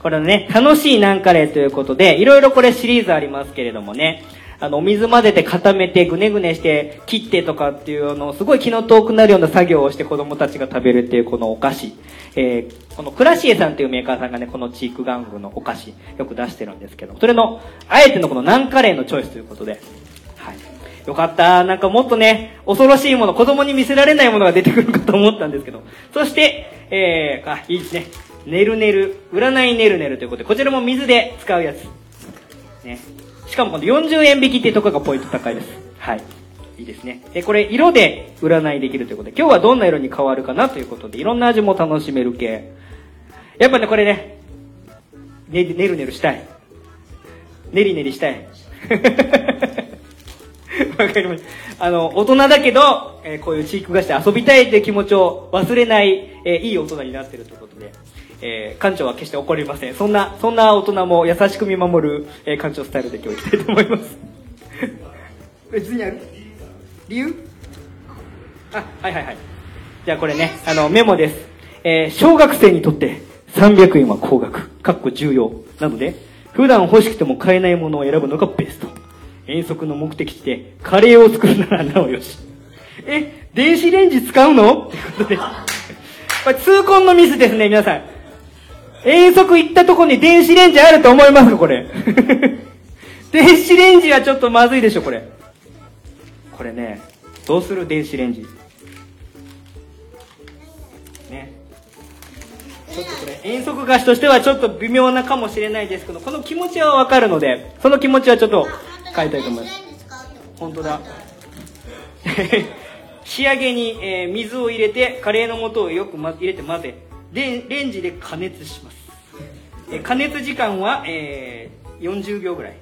これね、楽しいナンカレーということで、いろいろこれシリーズありますけれどもね、あの、お水混ぜて固めて、ぐねぐねして、切ってとかっていうの、すごい気の遠くなるような作業をして子供たちが食べるっていうこのお菓子。えー、このクラシエさんっていうメーカーさんがね、このチーク玩具のお菓子、よく出してるんですけど、それの、あえてのこのナンカレーのチョイスということで、はい。よかった。なんかもっとね、恐ろしいもの、子供に見せられないものが出てくるかと思ったんですけど。そして、えー、あ、いいですね。ねるねる、占いねるねるということで、こちらも水で使うやつ。ね。しかもこの40円引きっていうところがポイント高いです。はい。いいですね。で、これ色で占いできるということで、今日はどんな色に変わるかなということで、いろんな味も楽しめる系。やっぱね、これね、ね、ねるねるしたい。ねりねりしたい。わかりました。あの、大人だけど、えーこういうチーク菓子で遊びたいっていう気持ちを忘れない、えーいい大人になってるということで、えー館長は決して怒りません。そんな、そんな大人も優しく見守る、えー館長スタイルで今日行きたいと思います。別にある？理由？あ、はいはいはい。じゃあこれね、あの、メモです。えー小学生にとって300円は高額、かっこ重要。なので、普段欲しくても買えないものを選ぶのがベスト。遠足の目的地でカレーを作るならなおよし。え、電子レンジ使うの？ってことで。これ痛恨のミスですね、皆さん。遠足行ったとこに電子レンジあると思いますか、これ？電子レンジはちょっとまずいでしょ、これ。これね、どうする電子レンジ？ね。ちょっとこれ、遠足菓子としてはちょっと微妙なかもしれないですけど、この気持ちはわかるので、その気持ちはちょっと変えたいと思います。本当だ。仕上げに、えー水を入れて、カレーの素をよく、ま、入れて混ぜ、で、レンジで加熱します。えー加熱時間は、えー40秒ぐらい。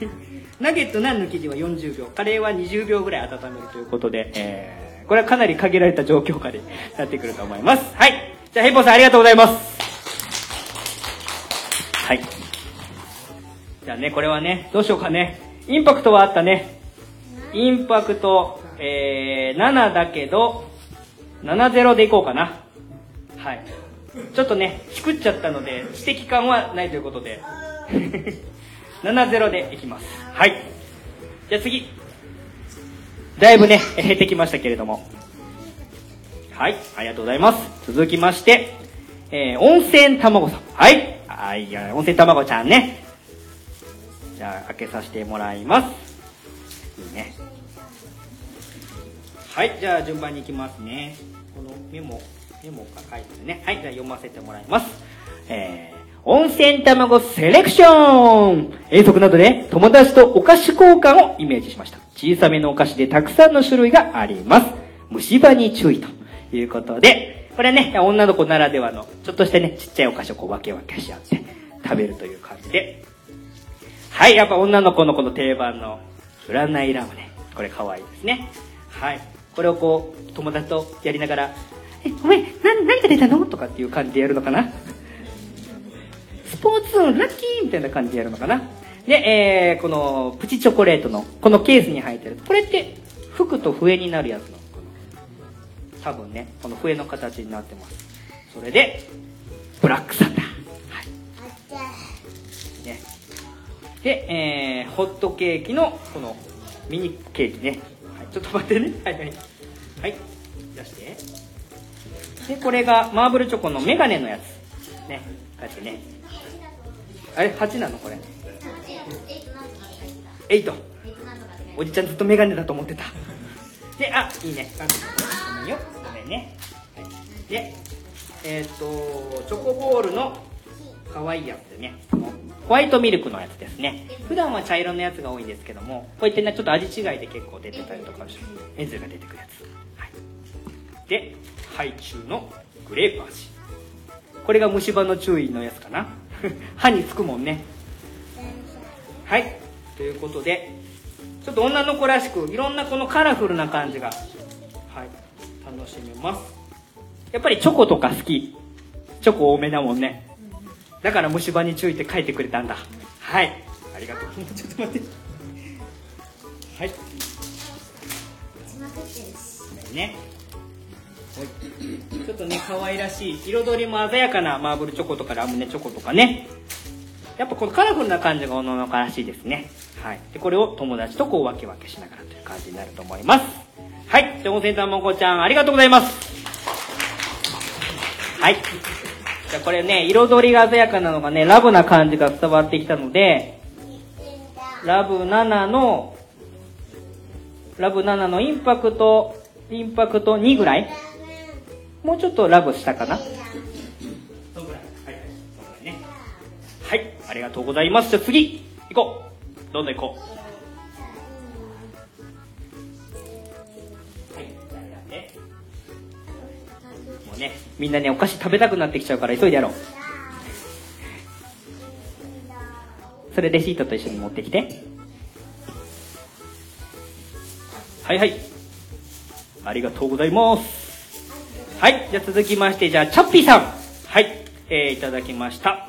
ナゲットナンの生地は40秒、カレーは20秒ぐらい温めるということで、えーこれはかなり限られた状況下でなってくると思います。はい。じゃあ、ヘイポーさんありがとうございます。はい。じゃあね、これはね、どうしようかね。インパクトはあったね。インパクト、えー、7だけど、70でいこうかな。はい。ちょっとね、しくっちゃったので、知的感はないということで。70でいきます。はい。じゃあ次。だいぶね、減ってきましたけれども。はい、ありがとうございます。続きまして、えー、温泉卵さん。はい。はい、温泉卵ちゃんね。じゃあ、開けさせてもらいます。いいね。はい、じゃあ順番に行きますね。このメモ、メモが書いてるね。はい、じゃあ読ませてもらいます。えー、温泉卵セレクション遠足などで友達とお菓子交換をイメージしました。小さめのお菓子でたくさんの種類があります。虫歯に注意ということで、これね、女の子ならではの、ちょっとしてね、ちっちゃいお菓子をこう分け分けし合って食べるという感じで。はい、やっぱ女の子のこの定番の占いラムネ。これ可愛いですね。はい。これをこう、友達とやりながら、え、お前、な、何が出たの？とかっていう感じでやるのかな？スポーツ運ラッキーみたいな感じでやるのかな？で、えー、このプチチョコレートのこのケースに入ってる。これって服と笛になるやつの。多分ねこの笛の形になってます。それでブラックサンダー。はい。ね。で、えー、ホットケーキのこのミニケーキね、はい、ちょっと待ってね。はいはい。はい。でこれがマーブルチョコのメガネのやつ。ねこうやってね。あれ8なのこれ。8おじちゃんずっとメガネだと思ってた。であいいね。ごめんよ。ごめんね、はい、でえっ、とチョコボールの可愛いやつでねホワイトミルクのやつですね。普段は茶色のやつが多いんですけどもこういったねちょっと味違いで結構出てたりとかエンズが出てくるやつ、はい、でハイチュウのグレープ味。これが虫歯の注意のやつかな。歯につくもんね。はい。ということでちょっと女の子らしくいろんなこのカラフルな感じがはい。楽しめます。やっぱりチョコとか好き。チョコ多めだもんね。だから虫歯に注意って書いてくれたんだ。はい。ありがとう。ちょっと待って。はい。ねはいちょっとね可愛らしい彩りも鮮やかなマーブルチョコとかラムネチョコとかね。やっぱこのカラフルな感じが女の子らしいですね。はい。でこれを友達とこう分け分けしながらという感じになると思います。はい。で温泉卵ちゃんありがとうございます。はい。じゃあこれね彩りが鮮やかなのがねラブな感じが伝わってきたのでラブ7のラブ7のインパクトインパクト2ぐらいもうちょっとラブしたかな？はい。はいありがとうございます。じゃあ次。行こう。どんどん行こう。はい。ねもうねみんなねお菓子食べたくなってきちゃうから急いでやろう。それレシートと一緒に持ってきて。はいはい。ありがとうございます。はいじゃあ続きましてじゃあチャッピーさん。はいえー、いただきました。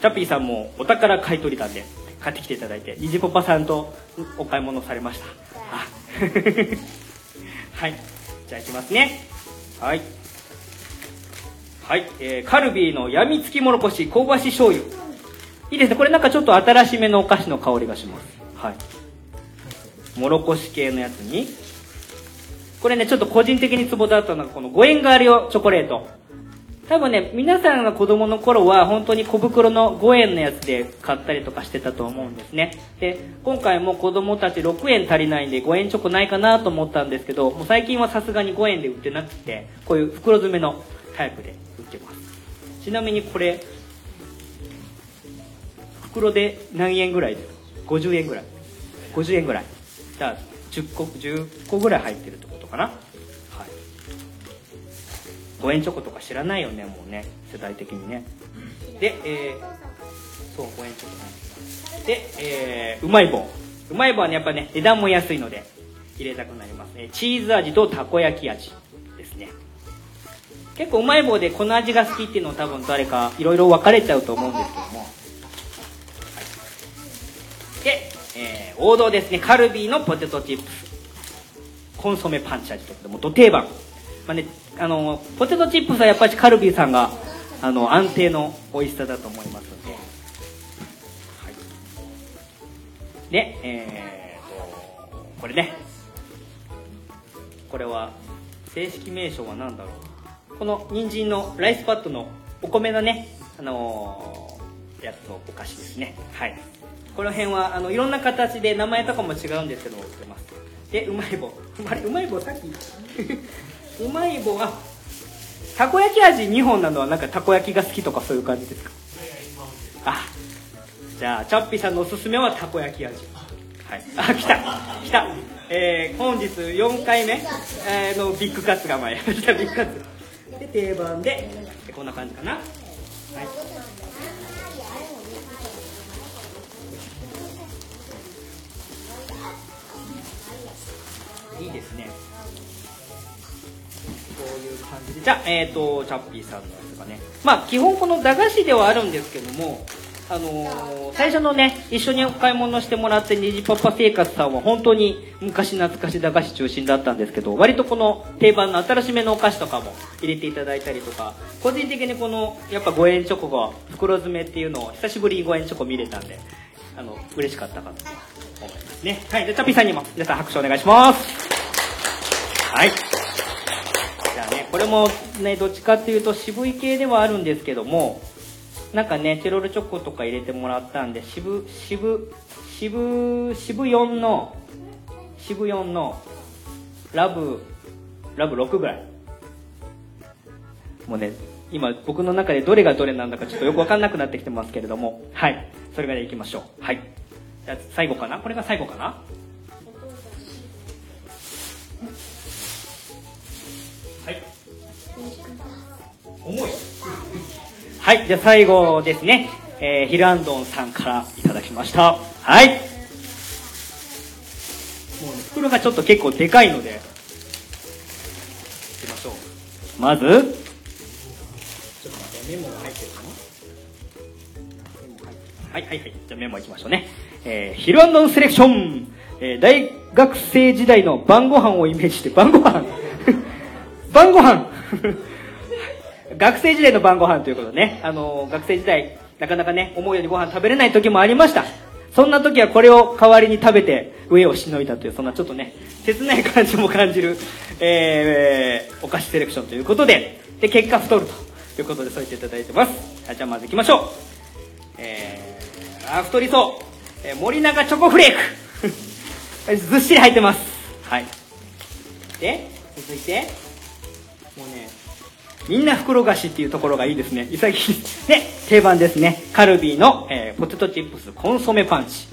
チャッピーさんもお宝買い取りなんで買ってきていただいてニジパパさんとお買い物されました。あはい じゃあいきますね。はい。はい、えー、カルビーのやみつきもろこし香ばし醤油。いいですね。これなんかちょっと新しめのお菓子の香りがします。はい。もろこし系のやつにこれねちょっと個人的にツボだったのがこの五円ガーリオチョコレート。多分ね皆さんが子供の頃は本当に小袋の5円のやつで買ったりとかしてたと思うんですね。で今回も子供たち6円足りないんで5円チョコないかなと思ったんですけどもう最近はさすがに5円で売ってなくてこういう袋詰めのタイプで売ってます。ちなみにこれ袋で何円ぐらいですか？50円ぐらい。50円ぐらい。じゃあ10個10個ぐらい入ってると。かな？はい。5円チョコとか知らないよねもうね世代的にね。でえー、そう5円チョコねで、えー、うまい棒。うまい棒はねやっぱね値段も安いので入れたくなりますね。チーズ味とたこ焼き味ですね。結構うまい棒でこの味が好きっていうのを多分誰かいろいろ分かれちゃうと思うんですけども、はい、で、えー、王道ですね。カルビーのポテトチップスコンソメパンチ味ということでもど定番。まあね、あのポテトチップスはやっぱりカルビーさんがあの安定の美味しさだと思いますので、はい、でえー、とこれね。これは正式名称は何だろう。この人参のライスパッドのお米のねあのー、やつのお菓子ですね。はい。この辺はあのいろんな形で名前とかも違うんですけど売ってます。でうまい棒。あれうまい棒さっき。うまい棒。は たこ焼き味2本なのはなんかたこ焼きが好きとかそういう感じですか？あじゃあチャッピーさんのおすすめはたこ焼き味。はい。あ来た。来た。えー、本日4回目、えー、のビッグカツが参りました。ビッグカツ。で定番でこんな感じかな。はいいいですね。こういう感じで。じゃあえっ、ー、とチャッピーさんのやつがね。まあ基本この駄菓子ではあるんですけどもあのー、最初のね一緒にお買い物してもらって虹パパ生活さんは本当に昔懐かし駄菓子中心だったんですけど割とこの定番の新しめのお菓子とかも入れていただいたりとか個人的にこのやっぱ5円チョコが袋詰めっていうのを久しぶりに5円チョコ見れたんであの嬉しかったかなと思いますね。はい。じゃあチャピーさんにも皆さん拍手お願いします。はい。じゃあねこれもねどっちかっていうと渋い系ではあるんですけどもなんかねチェロルチョコとか入れてもらったんで渋渋渋渋4の渋4のラブラブ6ぐらい。もうね今僕の中でどれがどれなんだかちょっとよく分かんなくなってきてますけれども。はい。それぐらいいきましょう。はい。じゃあ最後かな？これが最後かな？はい。重い。はい。じゃあ最後ですね、えー、ヒルアンドンさんからいただきました。はい。もうね袋がちょっと結構でかいので。いきましょう。まずはいはいはい。じゃあメモいきましょうね。えー、ヒルアンセレクション、えー、大学生時代の晩ご飯をイメージして晩ご飯。晩ご飯。学生時代の晩ご飯ということね、あのー、学生時代、なかなかね、思うようにご飯食べれない時もありました。そんな時はこれを代わりに食べて上をしのいだという、そんなちょっとね、切ない感じも感じる、えー、お菓子セレクションということで、で、結果太るということでそう言っていただいてます。じゃあまず行きましょう。えー、あ、太りそう。えー、森永チョコフレーク。ずっしり入ってます。はい。で、続いて、もうね、みんな袋菓子っていうところがいいですね。潔い。で、定番ですね。カルビーの、えー、ポテトチップスコンソメパンチ。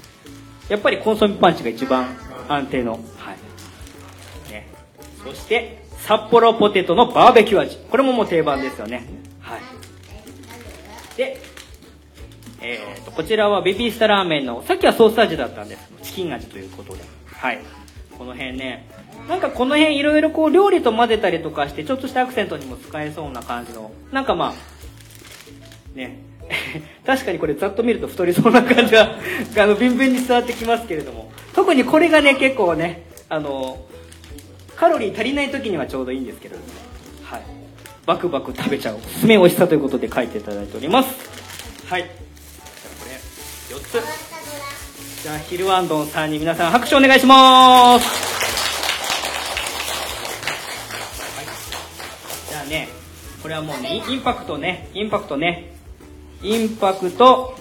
やっぱりコンソメパンチが一番安定の。はい。ね。そして、札幌ポテトのバーベキュー味。これももう定番ですよね。はい。で、えーと、こちらはベビースターラーメンの、さっきはソース味だったんです。チキン味ということで。はい。この辺ね、なんかこの辺いろいろこう料理と混ぜたりとかしてちょっとしたアクセントにも使えそうな感じの。なんかまあね。確かにこれざっと見ると太りそうな感じは あのビンビンに伝わってきますけれども。特にこれがね結構ねあのカロリー足りない時にはちょうどいいんですけれどもはい。バクバク食べちゃう。おすすめ美味しさということで書いていただいております。はい4つじゃあヒルアンドンさんに皆さん拍手お願いします。じゃあねこれはもうねイインパクトねインパクトね。インパクト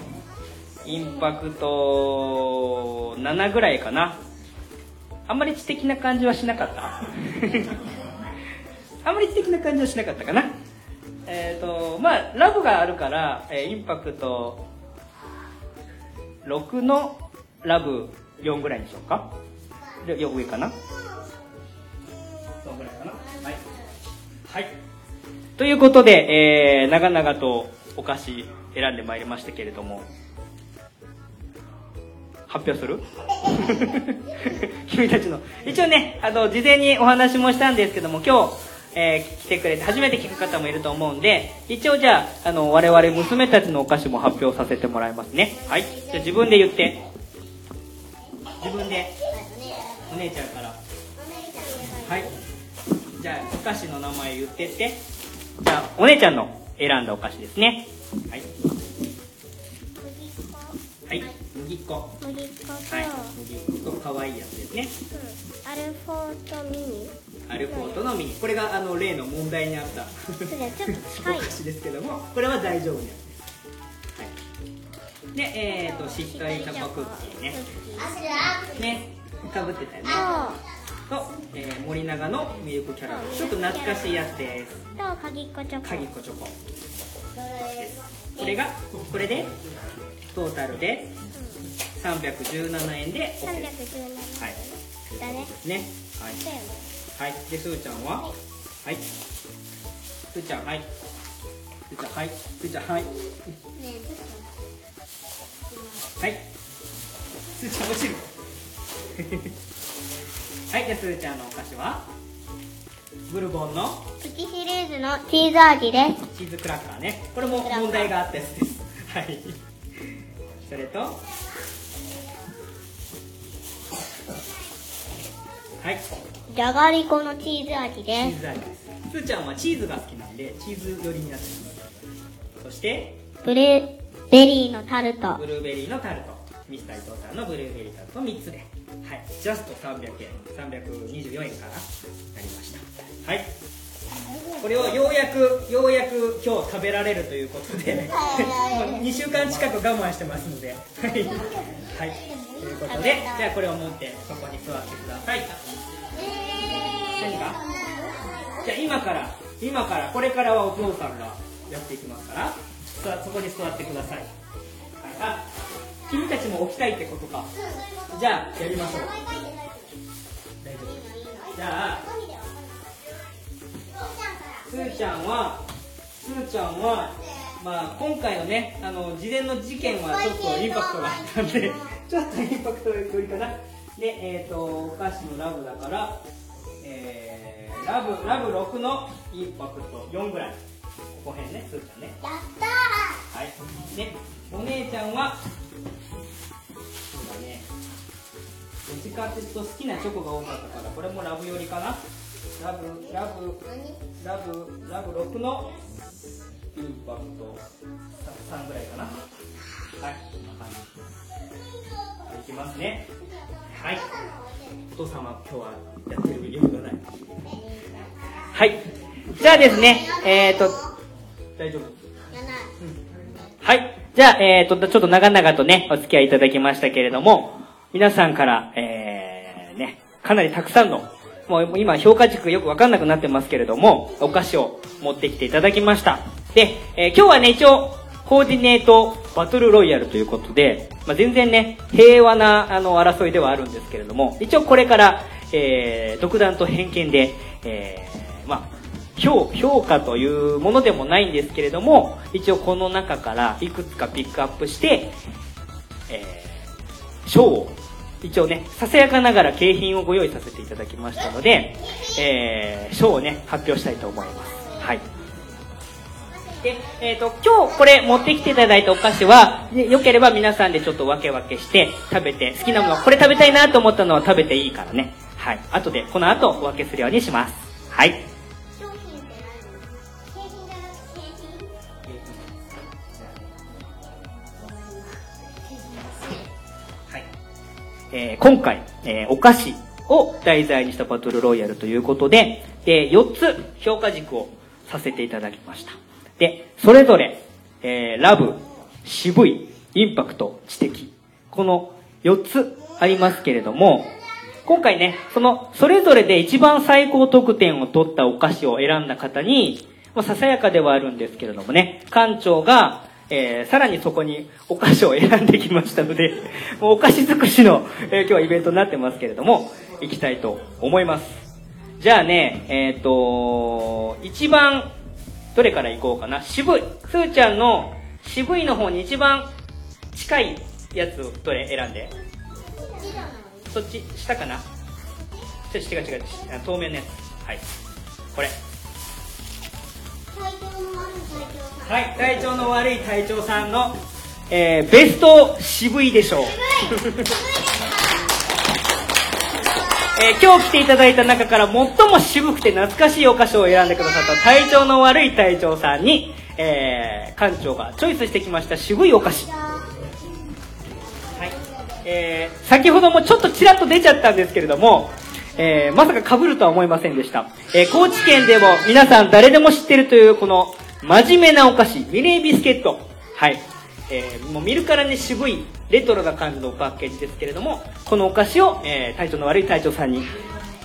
インパクト7ぐらいかな。あんまり知的な感じはしなかった。あんまり知的な感じはしなかったかな。えっ、とまあラブがあるから、えーインパクト6のラブ4ぐらいにしようか。でよ上かな？そのぐらいかな？はい。はい。ということで、えー、長々とお菓子選んでまいりましたけれども。発表する？君たちの。一応ねあの事前にお話もしたんですけども今日、えー来てくれて初めて聞く方もいると思うんで一応じゃああの我々娘たちのお菓子も発表させてもらいますね。はい。じゃあ自分で言って。自分で。お姉ちゃんから。はい。じゃあお菓子の名前言ってって。じゃあお姉ちゃんの選んだお菓子ですね。はい。はい。麦粉。麦粉と、はい。麦粉。と可愛いやつですね。うん。アルフォートミニアルフォートのミニこれがあの例の問題にあった。お菓子ですけどもこれは大丈夫なやつです、はい、でえっ、ー、としっとりチョコクッキーねねかぶってたよね。と、えー森永のミルクキャラメル。ちょっと懐かしいやつです。と鍵っこチョコ。鍵っこチョコ。これがこれでトータルで317円で OK です317はい。だね。ね。はいはい。ですーちゃんは？はい。すーちゃんはい。すーちゃんはい。すーちゃんはい。はい。すーちゃん落ちる。はい。じゃあすーちゃんのお菓子は？ブルボンの？プチシリーズのチーズ味です。チーズクラッカーね。これも問題があったやつです。はい。それと？はい。じゃがりこのチーズ味チでーズ味です。すーちゃんはチーズが好きなんでチーズ寄りになってます。そしてすブルーベリーのタルト。ブルーベリーのタルト。ミスター伊藤さんのブルーベリータルト3つで。はい。ジャスト300円。324円かななりました。はいこれをようやくようやく今日食べられるということでもう2週間近く我慢してますので。はい、はい、ということでじゃあこれを持ってそこに座ってください。何かじゃあ今から今からこれからはお父さんがやっていきますからさそこに座ってください、はい、あ君たちも起きたいってことか。じゃあやりましょう。大丈夫。じゃあすーちゃんはすーちゃんはまあ今回のねあの事前の事件はちょっとインパクトがあったんで ちょっとインパクトよりかな。でえっ、とお菓子のラブだからえー、ラブラブ6のインパクト4ぐらい。ここ辺ねすーちゃんね。やったはい。ね、お姉ちゃんは、そうだね、どっちかっていうと好きなチョコが多かったから、これもラブ寄りかな。ラブ、ラブ、ラブ、ラブ6のインパクト3ぐらいかな。はい、こんな感じ。いきますね。はい。お父さんは今日はやってる余裕がない。はい。じゃあですね、えーと、大丈夫。はい。じゃあ、えっ、と、ちょっと長々とね、お付き合いいただきましたけれども、皆さんから、えー、ね、かなりたくさんの、もう今評価軸よくわかんなくなってますけれども、お菓子を持ってきていただきました。で、えー今日はね、一応、コーディネートバトルロイヤルということで、まあ、全然ね、平和な、あの、争いではあるんですけれども、一応これから、えー、独断と偏見で、えー、まあ、評評価というものでもないんですけれども一応この中からいくつかピックアップして、えー賞を一応ね、ささやかながら景品をご用意させていただきましたので、えー、賞をね、発表したいと思います。はい。で、えっ、と、今日これ持ってきていただいたお菓子は、ねよければ皆さんでちょっと分け分けして食べて、好きなもの、これ食べたいなと思ったのは食べていいからね。はい。後で、この後お分けするようにします。はい。えー今回、えーお菓子を題材にしたバトルロイヤルということで、で、4つ評価軸をさせていただきました。で、それぞれ、えーラブ、渋い、インパクト、知的。この4つありますけれども、今回ね、その、それぞれで一番最高得点を取ったお菓子を選んだ方に、もうささやかではあるんですけれどもね、館長が、えーさらにそこにお菓子を選んできましたので、もうお菓子尽くしの、えー今日はイベントになってますけれども、行きたいと思います。じゃあね、えっ、と、一番、どれから行こうかな。渋い。すーちゃんの渋いの方に一番近いやつをどれ選んで？そっち、下かな？ちょっと違う違う違う。透明のやつ。はい。これ。はい、体調の悪い隊長さんの、えー、ベスト渋いでしょう。えー今日来ていただいた中から最も渋くて懐かしいお菓子を選んでくださった体調の悪い隊長さんに、えー、館長がチョイスしてきました渋いお菓子。はい。えー、先ほどもちょっとちらっと出ちゃったんですけれども、えー、まさか被るとは思いませんでした。えー、高知県でも皆さん誰でも知ってるというこの真面目なお菓子、ミレービスケット。はい。えー、もう見るからに渋い、レトロな感じのパッケージですけれども、このお菓子を、えー、体調の悪い隊長さんに、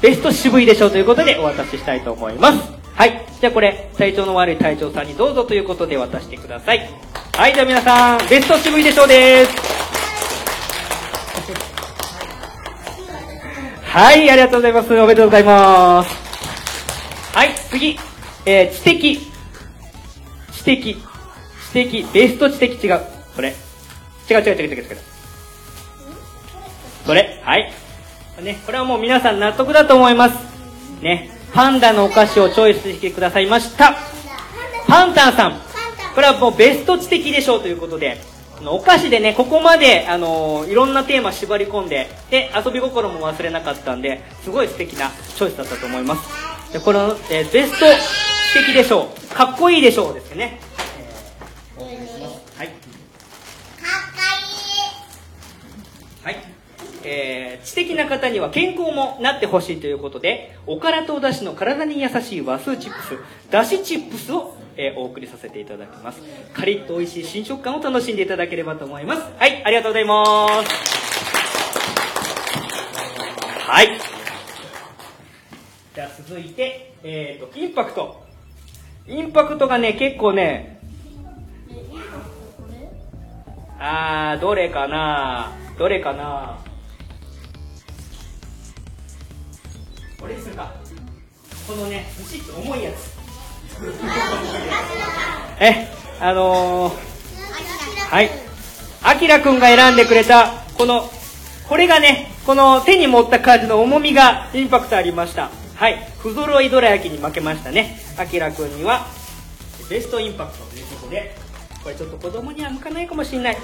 ベスト渋いでしょうということでお渡ししたいと思います。はい。じゃあこれ、体調の悪い隊長さんにどうぞということで渡してください。はい、じゃあ皆さん、ベスト渋いでしょうです。はい、ありがとうございます。おめでとうございます。はい、次。えー、知的。知的。知的。ベスト知的違う。これ。違う違う違う違う違う。それ。はい。ね、これはもう皆さん納得だと思います。ね。パンダのお菓子をチョイスしてくださいました。パンタンさん。これはもうベスト知的でしょうということで、お菓子でね、ここまで、あのいろんなテーマ縛り込んで、で、遊び心も忘れなかったんで、すごい素敵なチョイスだったと思います。で、この、えーベスト素敵でしょう。かっこいいでしょうですね。えーお願いしますはい。はい。えー、知的な方には健康もなってほしいということで、おからとおだしの体に優しい和風チップス、だしチップスを、えーお送りさせていただきます。カリッと美味しい新食感を楽しんでいただければと思います。はい、ありがとうございます。はい。じゃあ続いて、えーと、インパクト。インパクトがね、結構ね、あー、どれかなどれかなれにするか。このね、ずしっと重いやつ。え、あのー、はい。あきらくんが選んでくれた、この、これがね、この手に持った感じの重みがインパクトありました。はい。不揃いどら焼きに負けましたね。あきらくんには、ベストインパクトということで、これちょっと子供には向かないかもしれない。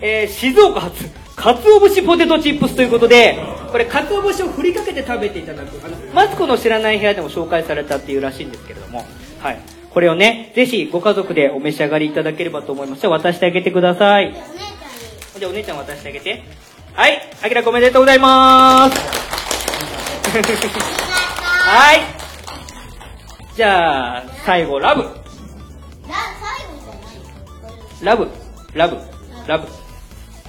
えー、静岡発、かつお節ポテトチップスということで、これかつお節を振りかけて食べていただく。あの、マツコの知らない部屋でも紹介されたっていうらしいんですけれども、はい。これをね、ぜひご家族でお召し上がりいただければと思います。じゃあ渡してあげてください。じゃあお姉ちゃん渡してあげて。はい、あきらおめでとうございます。はい。じゃあ、最後、ラブ。ラブ、ラブ、ラブ。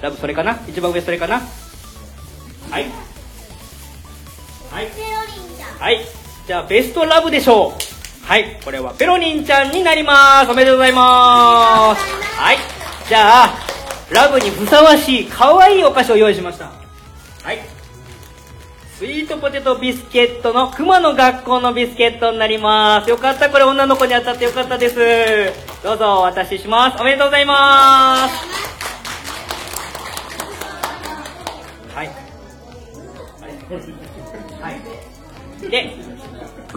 ラブ、それかな？一番上それかな？はい。はい。はい。じゃあ、ベストラブでしょう。はい。これはペロリンちゃんになります。おめでとうございます。はい。じゃあ、ラブにふさわしい可愛いお菓子を用意しました。はい。スイートポテトビスケットの熊の学校のビスケットになります。よかった、これ女の子に当たってよかったです。どうぞお渡しします。おめでとうございます。はい。はい。で、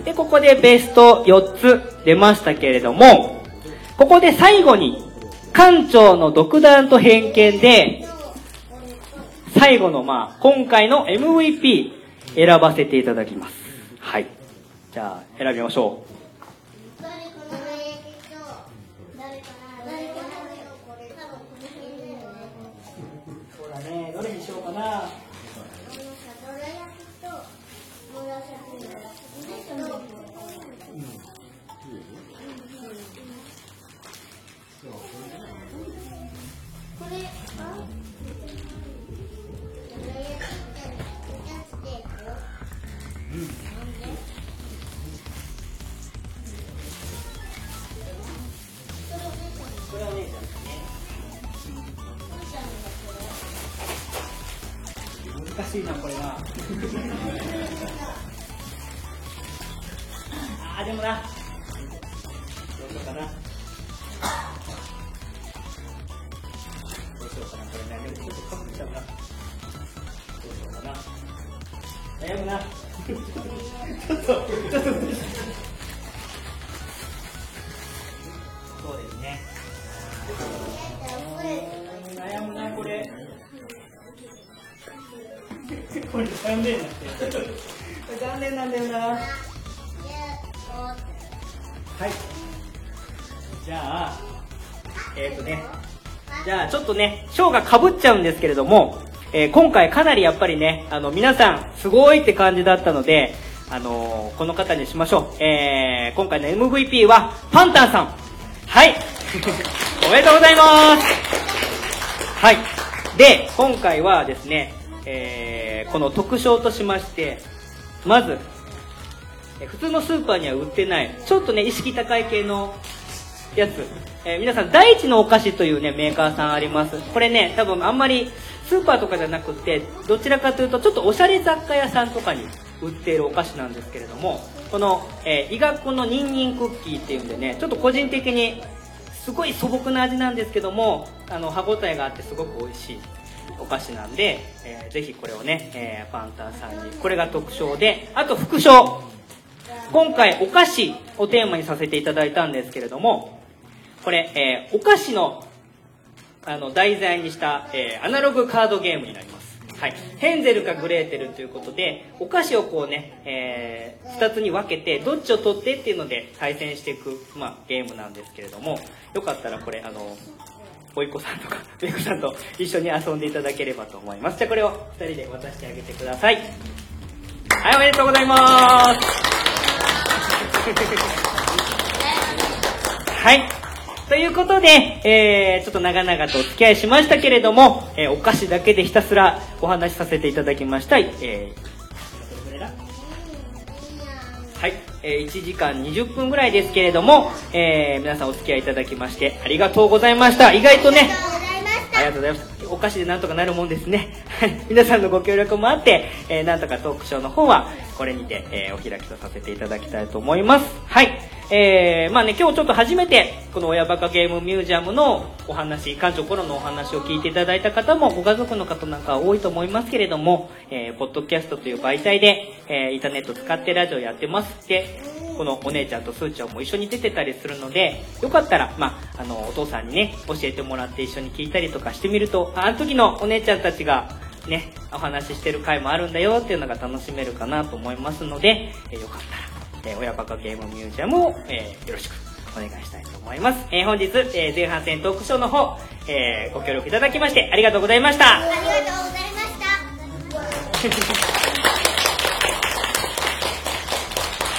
で、ここでベスト4つ出ましたけれども、ここで最後に、館長の独断と偏見で、最後のまあ、今回の MVP 選ばせていただきます。はい。じゃあ、選びましょう。誰かな？えっと誰かな？誰かな？これ多分この辺だよねそうだね、どれにしようかな。とね、賞が被っちゃうんですけれども、えー今回かなりやっぱりね、あの、皆さん、すごいって感じだったので、あのーこの方にしましょう。えー、今回の MVP は、パンタンさん。はい。おめでとうございます。はい。で、今回はですね、えー、この特賞としまして、まず、普通のスーパーには売ってない、ちょっとね、意識高い系のやつ。えー皆さん、大地のお菓子というね、メーカーさんあります。これね、多分あんまりスーパーとかじゃなくて、どちらかというと、ちょっとおしゃれ雑貨屋さんとかに売っているお菓子なんですけれども、この、えー、医学のニンニンクッキーっていうんでね、ちょっと個人的に、すごい素朴な味なんですけども、あの、歯応えがあってすごく美味しいお菓子なんで、えーぜひこれをね、えーパンタンさんに、これが特賞で、あと副賞。今回お菓子をテーマにさせていただいたんですけれども、これ、えーお菓子の、あの、題材にした、えーアナログカードゲームになります。はい。ヘンゼルかグレーテルということで、お菓子をこうね、えー二つに分けて、どっちを取ってっていうので対戦していく、まあ、ゲームなんですけれども、よかったらこれ、あの、おいっ子さんとか、めいこさんと一緒に遊んでいただければと思います。じゃあこれを二人で渡してあげてください。はい、おめでとうございます。はい。ということで、えー、ちょっと長々とお付き合いしましたけれども、えー、お菓子だけでひたすらお話しさせていただきました。えー、はい、えー1時間20分ぐらいですけれども、えー皆さんお付き合いいただきましてありがとうございました。意外とね、ありがとうございました。お菓子でなんとかなるもんですね。はい。皆さんのご協力もあって、えーなんとかトークショーの方は、これにて、えーお開きとさせていただきたいと思います。はい。えー、まあね、今日ちょっと初めて、この親バカゲームミュージアムのお話、館長頃のお話を聞いていただいた方も、ご家族の方なんかは多いと思いますけれども、えー、ポッドキャストという媒体で、えー、インターネット使ってラジオやってます。で、このお姉ちゃんとすーちゃんも一緒に出てたりするので、よかったら、まあ、あの、お父さんにね、教えてもらって一緒に聞いたりとかしてみると、あの時のお姉ちゃんたちが、ね、お話ししてる回もあるんだよっていうのが楽しめるかなと思いますので、えーよかったら、えー親バカゲームミュージアムを、えーよろしくお願いしたいと思います。えー本日、えー前半戦トークショーの方、えーご協力いただきましてありがとうございました。ありがとうございました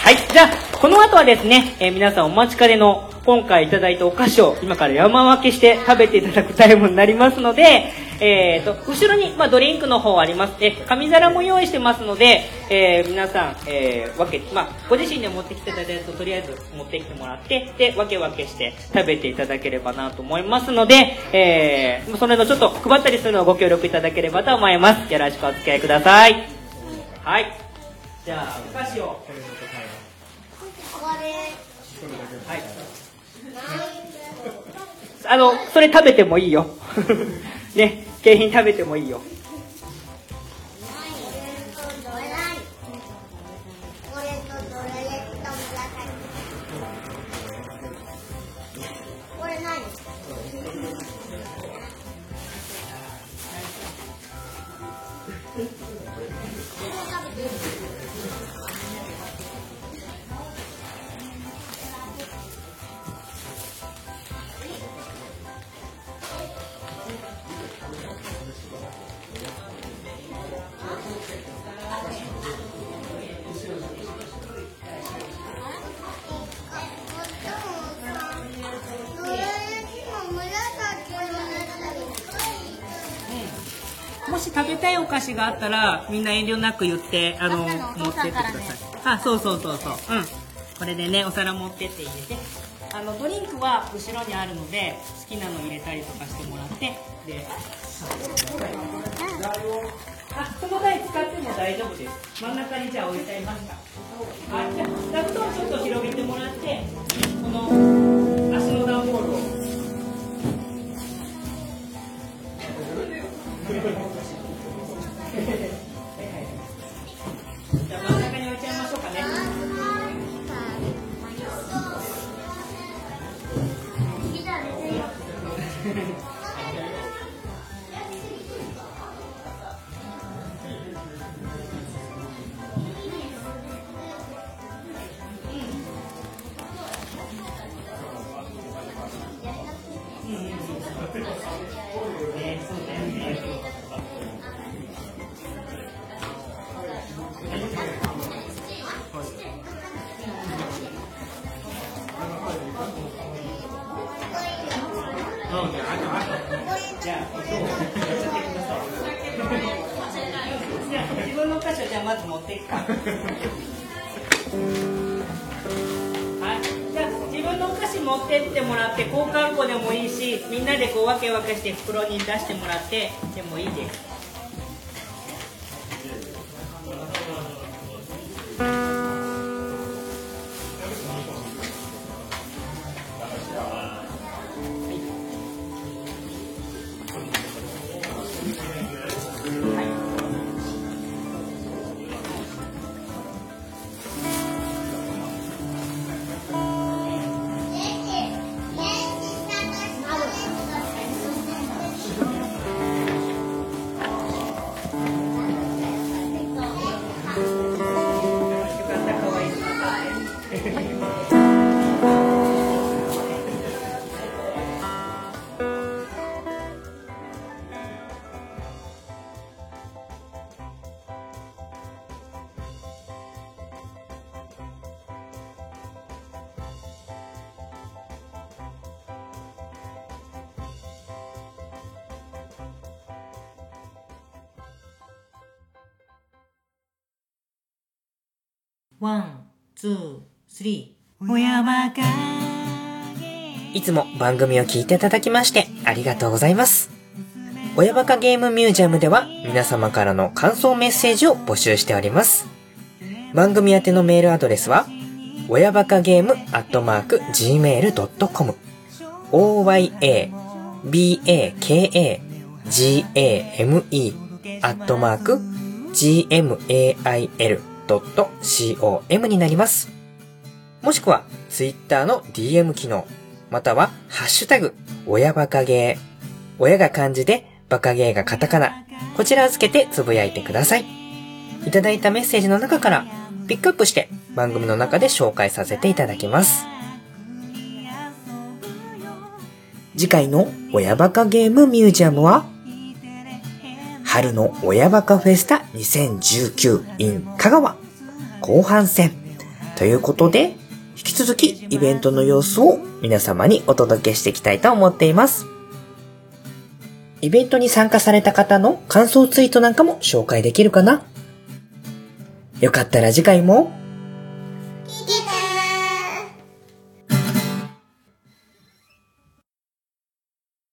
はい。じゃあ、この後はですね、えー皆さんお待ちかねの今回いただいたお菓子を今から山分けして食べていただくタイムになりますので、えーと、後ろに、まあ、ドリンクの方あります。で、紙皿も用意してますので、えー皆さん、えー分け、まあ、ご自身で持ってきていただいたとりあえず持ってきてもらって、で、分け分けして食べていただければなと思いますので、えー、それのちょっと配ったりするのをご協力いただければと思います。よろしくお付き合いください。はい。じゃあ、お菓子を。これはい。あの、それ食べてもいいよ。ね、景品食べてもいいよ。があったらみんな遠慮なく言ってあの持ってってください。あそうそうそうそう。うん。これでねお皿持ってって入れて。あのドリンクは後ろにあるので好きなの入れたりとかしてもらって。であその台使っても大丈夫です。真ん中にじゃあ置いちゃいますかあじゃあ座布団ちょっと広げてもらってこのはい、じゃあ自分のお菓子持ってってもらって交換庫でもいいしみんなでこう分け分けして袋に出してもらってでもいいです。いつも番組を聞いていただきましてありがとうございます。親バカゲームミュージアムでは皆様からの感想メッセージを募集しております。番組宛てのメールアドレスは、親バカゲームアットマーク gmail.com oya baka game アットマーク gmail.com になります。もしくは、ツイッターの DM 機能、または、ハッシュタグ、親バカゲー。親が漢字で、バカゲーがカタカナ。こちらをつけてつぶやいてください。いただいたメッセージの中から、ピックアップして、番組の中で紹介させていただきます。次回の親バカゲームミュージアムは、春の親バカフェスタ2019 in 香川後半戦ということで、引き続きイベントの様子を皆様にお届けしていきたいと思っています。イベントに参加された方の感想ツイートなんかも紹介できるかな？よかったら次回も